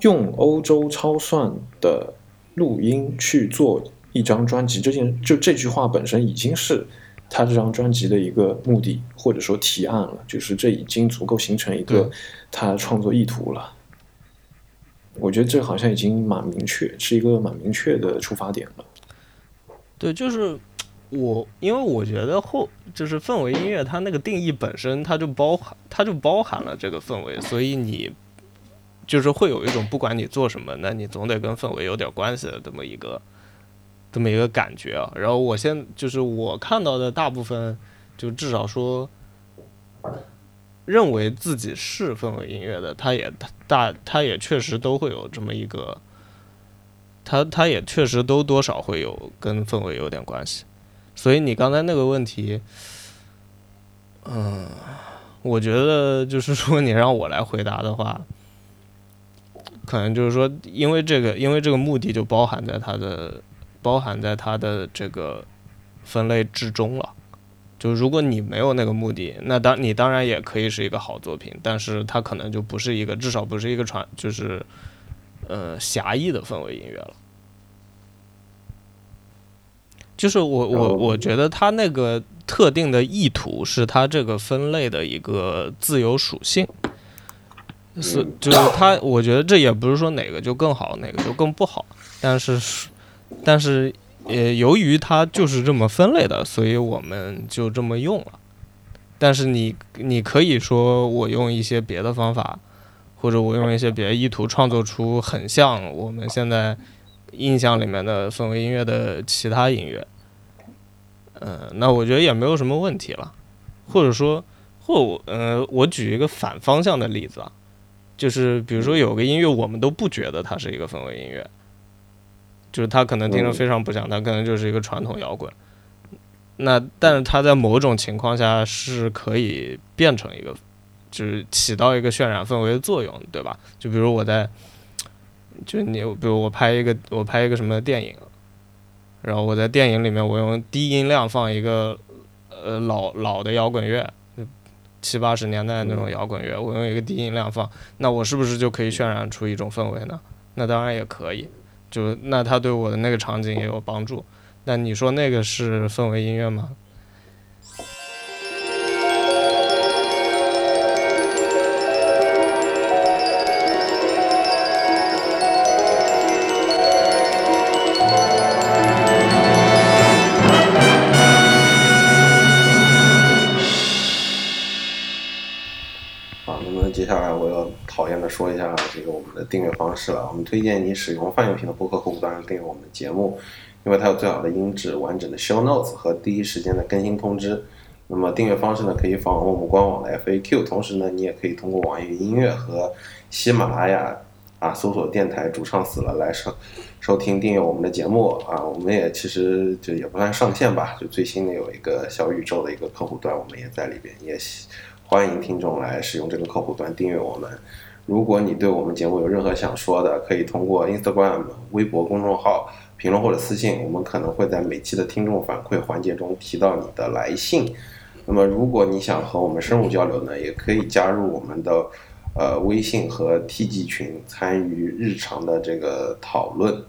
用欧洲超算的录音去做一张专辑，这件就这句话本身已经是他这张专辑的一个目的或者说提案了，就是这已经足够形成一个他创作意图了。我觉得这好像已经蛮明确，是一个蛮明确的出发点了。对，就是我，因为我觉得后就是氛围音乐，它那个定义本身，它就包含，它就包含了这个氛围，所以你就是会有一种不管你做什么，那你总得跟氛围有点关系的这么一个这么一个感觉啊。然后我现就是我看到的大部分，就至少说认为自己是氛围音乐的，他也大，他也确实都会有这么一个。他他也确实都多少会有跟氛围有点关系，所以你刚才那个问题，嗯，我觉得就是说你让我来回答的话，可能就是说，因为这个，因为这个目的就包含在他的，包含在它的这个分类之中了。就如果你没有那个目的，那当你当然也可以是一个好作品，但是它可能就不是一个，至少不是一个传，就是。呃，狭义的氛围音乐了，就是我我我觉得它那个特定的意图是它这个分类的一个自由属性，是就是它，我觉得这也不是说哪个就更好，哪个就更不好，但是但是呃，由于它就是这么分类的，所以我们就这么用了。但是你你可以说我用一些别的方法。或者我用一些别的意图创作出很像我们现在印象里面的氛围音乐的其他音乐，嗯，那我觉得也没有什么问题了。或者说，或我呃，我举一个反方向的例子啊，就是比如说有个音乐我们都不觉得它是一个氛围音乐，就是他可能听着非常不像，他可能就是一个传统摇滚。那但是他在某种情况下是可以变成一个。就是起到一个渲染氛围的作用，对吧？就比如我在，就你，比如我拍一个，我拍一个什么电影，然后我在电影里面，我用低音量放一个，呃，老老的摇滚乐，七八十年代那种摇滚乐，我用一个低音量放，那我是不是就可以渲染出一种氛围呢？那当然也可以，就那他对我的那个场景也有帮助。那你说那个是氛围音乐吗？说一下这个我们的订阅方式了。我们推荐你使用泛用型的播客客户端订阅我们的节目，因为它有最好的音质、完整的 show notes 和第一时间的更新通知。那么订阅方式呢，可以访问我们官网的 FAQ，同时呢，你也可以通过网易云音乐和喜马拉雅啊，搜索电台主唱死了来收收听订阅我们的节目啊。我们也其实就也不算上线吧，就最新的有一个小宇宙的一个客户端，我们也在里边，也欢迎听众来使用这个客户端订阅我们。如果你对我们节目有任何想说的，可以通过 Instagram 微博公众号评论或者私信，我们可能会在每期的听众反馈环节中提到你的来信。那么，如果你想和我们深入交流呢，也可以加入我们的呃微信和 TG 群，参与日常的这个讨论。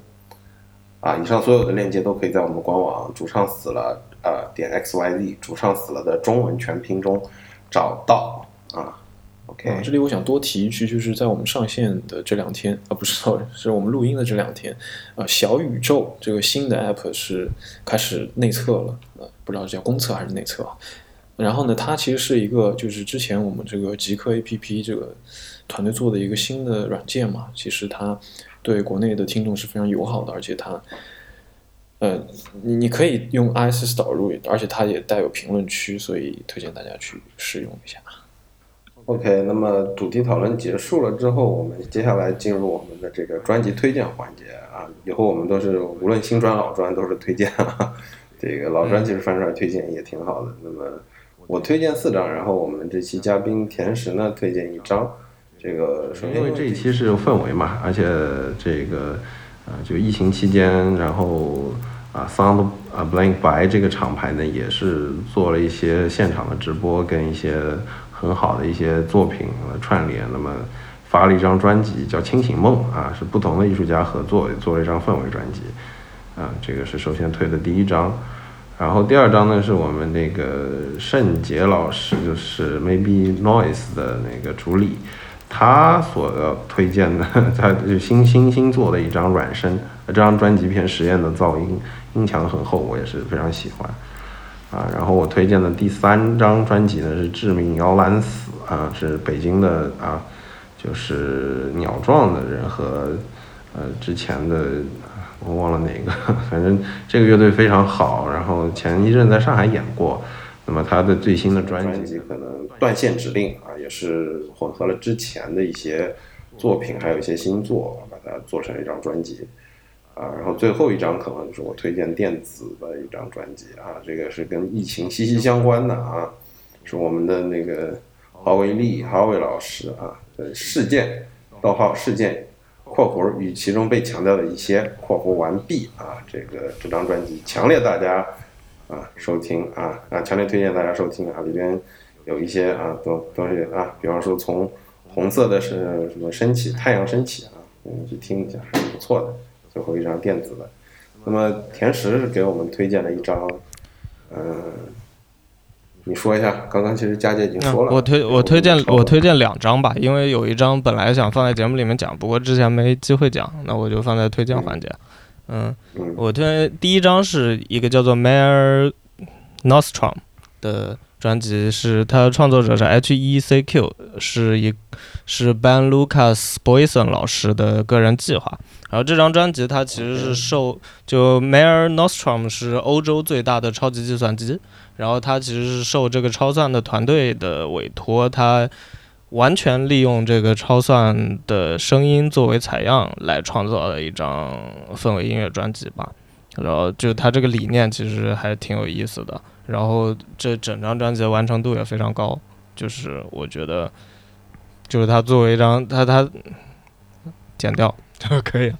啊，以上所有的链接都可以在我们官网“主唱死了”呃点 xyz“ 主唱死了”的中文全拼中找到啊。OK，这里我想多提一句，就是在我们上线的这两天啊，不是，sorry，是我们录音的这两天啊，小宇宙这个新的 app 是开始内测了，呃，不知道是叫公测还是内测啊。然后呢，它其实是一个就是之前我们这个极客 app 这个团队做的一个新的软件嘛，其实它对国内的听众是非常友好的，而且它，呃，你你可以用 iOS 导入，而且它也带有评论区，所以推荐大家去试用一下。OK，那么主题讨论结束了之后，我们接下来进入我们的这个专辑推荐环节啊。以后我们都是无论新专老专都是推荐，啊这个老专其实翻出来推荐也挺好的。那么我推荐四张，然后我们这期嘉宾甜食呢推荐一张。这个首先因为这一期是氛围嘛，而且这个呃就疫情期间，然后啊 Sound 啊 Blank 白这个厂牌呢也是做了一些现场的直播跟一些。很好的一些作品串联，那么发了一张专辑叫《清醒梦》啊，是不同的艺术家合作做了一张氛围专辑。啊，这个是首先推的第一张，然后第二张呢是我们那个盛杰老师，就是 Maybe Noise 的那个主理，他所要推荐的，他就新新新做的一张软声，这张专辑偏实验的噪音，音墙很厚，我也是非常喜欢。啊，然后我推荐的第三张专辑呢是《致命摇篮死》啊，是北京的啊，就是鸟壮的人和呃之前的我忘了哪个，反正这个乐队非常好。然后前一阵在上海演过，那么他的最新的专辑可能《断线指令》啊，也是混合了之前的一些作品，还有一些新作，把它做成一张专辑。啊，然后最后一张可能就是我推荐电子的一张专辑啊，这个是跟疫情息息相关的啊，是我们的那个郝伟丽郝伟老师啊的事件，逗号事件括弧与其中被强调的一些括弧完毕啊，这个这张专辑强烈大家啊收听啊啊强烈推荐大家收听啊，里边有一些啊东东西啊，比方说从红色的是什么升起太阳升起啊，你去听一下还是不错的。最后一张电子的，那么甜食是给我们推荐了一张，嗯，你说一下，刚刚其实佳姐已经说了，我推我推荐我推荐两张吧，因为有一张本来想放在节目里面讲，不过之前没机会讲，那我就放在推荐环节。嗯，我推第一张是一个叫做 Mayor Nostrom 的。专辑是它的创作者是 H E C Q，是一是 Ben Lucas Boyson 老师的个人计划。然后这张专辑它其实是受就 Mare Nostrum 是欧洲最大的超级计算机，然后它其实是受这个超算的团队的委托，它完全利用这个超算的声音作为采样来创造的一张氛围音乐专辑吧。然后就它这个理念其实还挺有意思的。然后这整张专辑的完成度也非常高，就是我觉得，就是它作为一张，它它剪掉 就可以。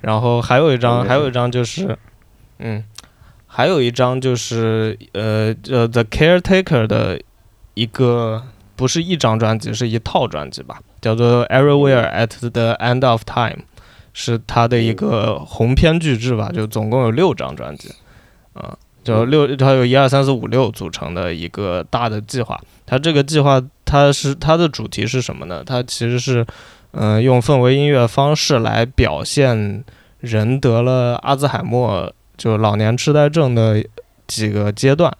然后还有一张，还有一张就是，嗯，还有一张就是呃呃 The Caretaker 的一个不是一张专辑，是一套专辑吧，叫做 Everywhere at the End of Time，是他的一个鸿篇巨制吧，就总共有六张专辑，啊。就六，它有一二三四五六组成的一个大的计划。它这个计划，它是它的主题是什么呢？它其实是，嗯，用氛围音乐方式来表现人得了阿兹海默，就老年痴呆症的几个阶段。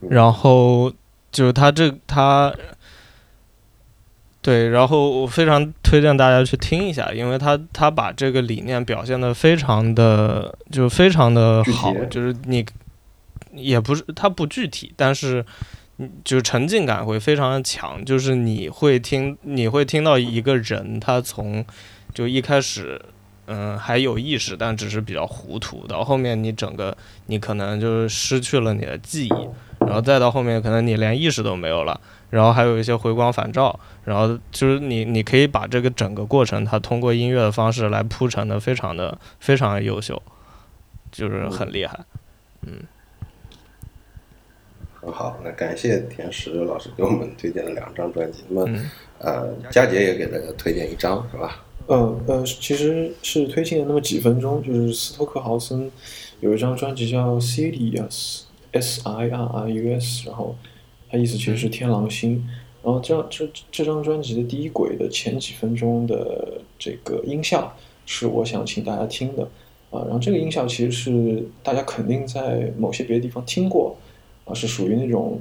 然后就是它这它。对，然后我非常推荐大家去听一下，因为他他把这个理念表现的非常的就非常的好，就是你也不是他不具体，但是就沉浸感会非常的强，就是你会听你会听到一个人他从就一开始。嗯，还有意识，但只是比较糊涂。到后面，你整个你可能就是失去了你的记忆，然后再到后面，可能你连意识都没有了。然后还有一些回光返照，然后就是你你可以把这个整个过程，它通过音乐的方式来铺陈的非常的非常的优秀，就是很厉害。嗯，很好，那感谢田石老师给我们推荐了两张专辑。那么，呃，佳杰也给大家推荐一张，是吧？呃呃，其实是推荐了那么几分钟，就是斯托克豪森有一张专辑叫 Sirius，S I R I U S，然后它意思其实是天狼星。然后这这这张专辑的第一轨的前几分钟的这个音效是我想请大家听的啊。然后这个音效其实是大家肯定在某些别的地方听过啊，是属于那种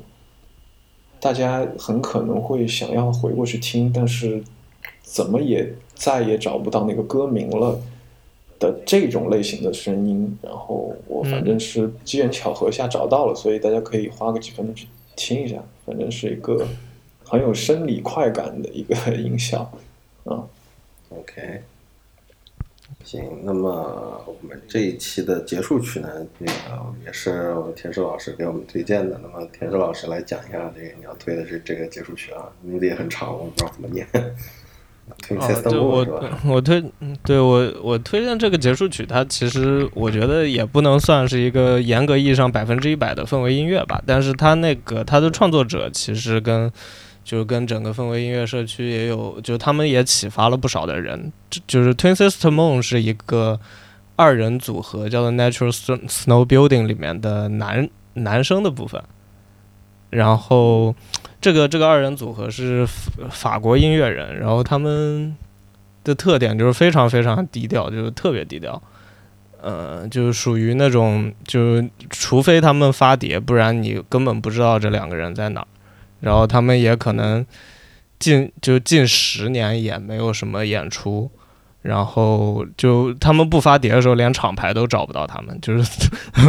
大家很可能会想要回过去听，但是怎么也。再也找不到那个歌名了的这种类型的声音，然后我反正是机缘巧合下找到了，所以大家可以花个几分钟去听一下，反正是一个很有生理快感的一个 音效啊。OK，行，那么我们这一期的结束曲呢，那个也是我们田石老师给我们推荐的。那么田石老师来讲一下这个你要推的这这个结束曲啊，名字也很长，我不知道怎么念。啊，对我 我推，对我我推荐这个结束曲，它其实我觉得也不能算是一个严格意义上百分之一百的氛围音乐吧，但是它那个它的创作者其实跟就是跟整个氛围音乐社区也有，就他们也启发了不少的人，就是 Twin Sister Moon 是一个二人组合，叫做 Natural Snow Building 里面的男男生的部分，然后。这个这个二人组合是法国音乐人，然后他们的特点就是非常非常低调，就是特别低调，呃，就是属于那种，就是除非他们发碟，不然你根本不知道这两个人在哪儿。然后他们也可能近就近十年也没有什么演出。然后就他们不发碟的时候，连厂牌都找不到他们。就是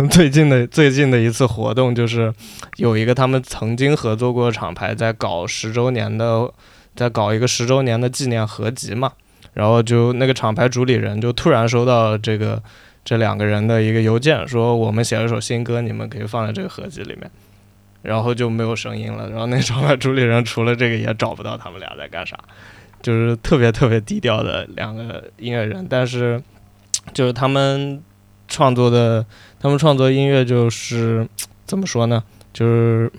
最近的最近的一次活动，就是有一个他们曾经合作过的厂牌在搞十周年的，在搞一个十周年的纪念合集嘛。然后就那个厂牌主理人就突然收到这个这两个人的一个邮件，说我们写了首新歌，你们可以放在这个合集里面。然后就没有声音了。然后那厂牌主理人除了这个也找不到他们俩在干啥。就是特别特别低调的两个音乐人，但是 就是他们创作的，他们创作音乐就是 怎么说呢？就是，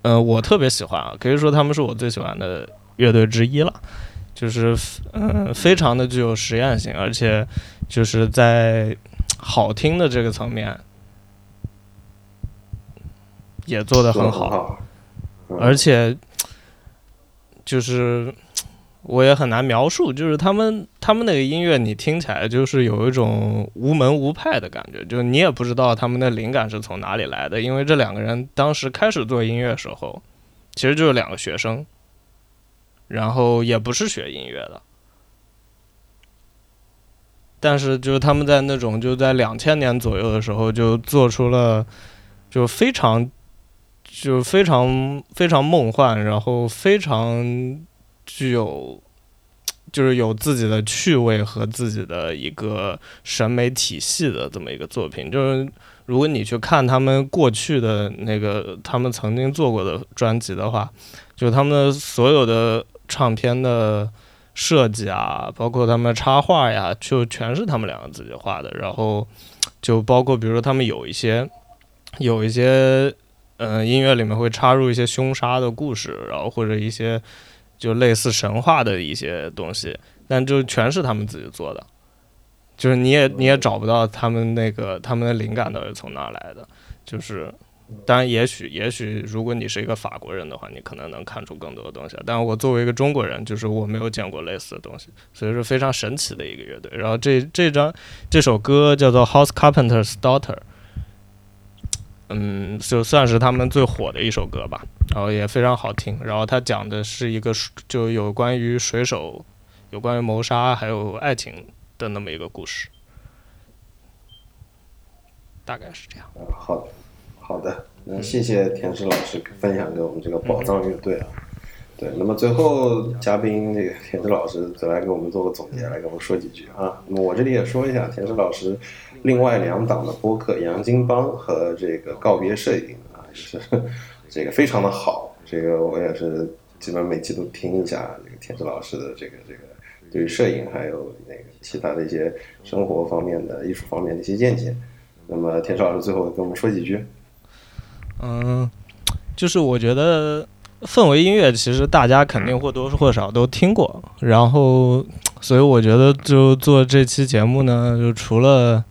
呃，我特别喜欢啊，可以说他们是我最喜欢的乐队之一了。就是，嗯，非常的具有实验性，而且就是在好听的这个层面也做得很好，而且 就是。我也很难描述，就是他们他们那个音乐，你听起来就是有一种无门无派的感觉，就你也不知道他们的灵感是从哪里来的。因为这两个人当时开始做音乐时候，其实就是两个学生，然后也不是学音乐的，但是就是他们在那种就在两千年左右的时候就做出了就非常就非常非常梦幻，然后非常。具有，就是有自己的趣味和自己的一个审美体系的这么一个作品。就是如果你去看他们过去的那个他们曾经做过的专辑的话，就他们的所有的唱片的设计啊，包括他们插画呀，就全是他们两个自己画的。然后就包括比如说他们有一些有一些嗯音乐里面会插入一些凶杀的故事，然后或者一些。就类似神话的一些东西，但就全是他们自己做的，就是你也你也找不到他们那个他们的灵感到底从哪来的。就是，当然也许也许如果你是一个法国人的话，你可能能看出更多的东西。但我作为一个中国人，就是我没有见过类似的东西，所以说非常神奇的一个乐队。然后这这张这首歌叫做《House Carpenter's Daughter》。嗯，就算是他们最火的一首歌吧，然后也非常好听。然后他讲的是一个就有关于水手、有关于谋杀还有爱情的那么一个故事，大概是这样。好，好的，那谢谢田石老师分享给我们这个宝藏乐队啊。对，那么最后嘉宾这个田石老师再来给我们做个总结，来给我们说几句啊。那么我这里也说一下，田石老师另外两档的播客《杨金帮》和这个《告别摄影》啊，也是这个非常的好。这个我也是基本上每期都听一下这个田石老师的这个这个对于摄影还有那个其他的一些生活方面的、艺术方面的一些见解。那么田石老师最后跟我们说几句。嗯，就是我觉得。氛围音乐其实大家肯定或多或少都听过，然后，所以我觉得就做这期节目呢，就除了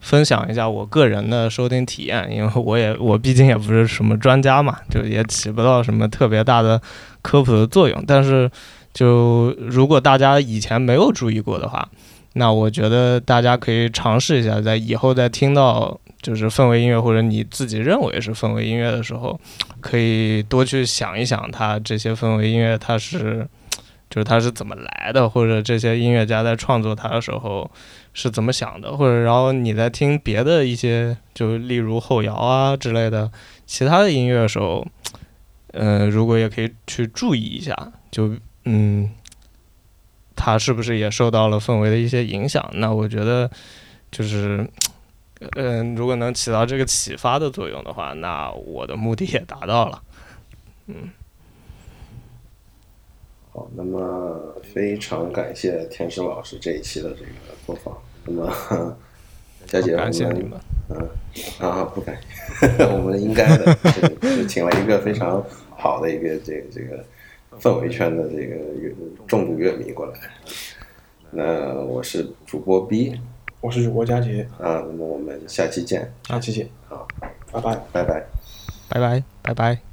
分享一下我个人的收听体验，因为 我也我毕竟也不是什么专家嘛，就也起不到什么特别大的科普的作用。但是，就如果大家以前没有注意过的话，那我觉得大家可以尝试一下，在以后再听到。就是氛围音乐，或者你自己认为是氛围音乐的时候，可以多去想一想，它这些氛围音乐它是，就是它是怎么来的，或者这些音乐家在创作它的时候是怎么想的，或者然后你在听别的一些，就例如后摇啊之类的其他的音乐的时候，呃，如果也可以去注意一下，就嗯，它是不是也受到了氛围的一些影响？那我觉得就是。嗯，如果能起到这个启发的作用的话，那我的目的也达到了。嗯，好，那么非常感谢田生老师这一期的这个播放。那么 佳姐，感谢你们。嗯啊，不敢，我们应该的，是请了一个非常好的一个这个这个氛围圈的这个重度乐迷过来。那我是主播 B。我是主播佳杰啊，那么我们下期见，下期见，好，拜拜，拜拜，拜拜，拜拜。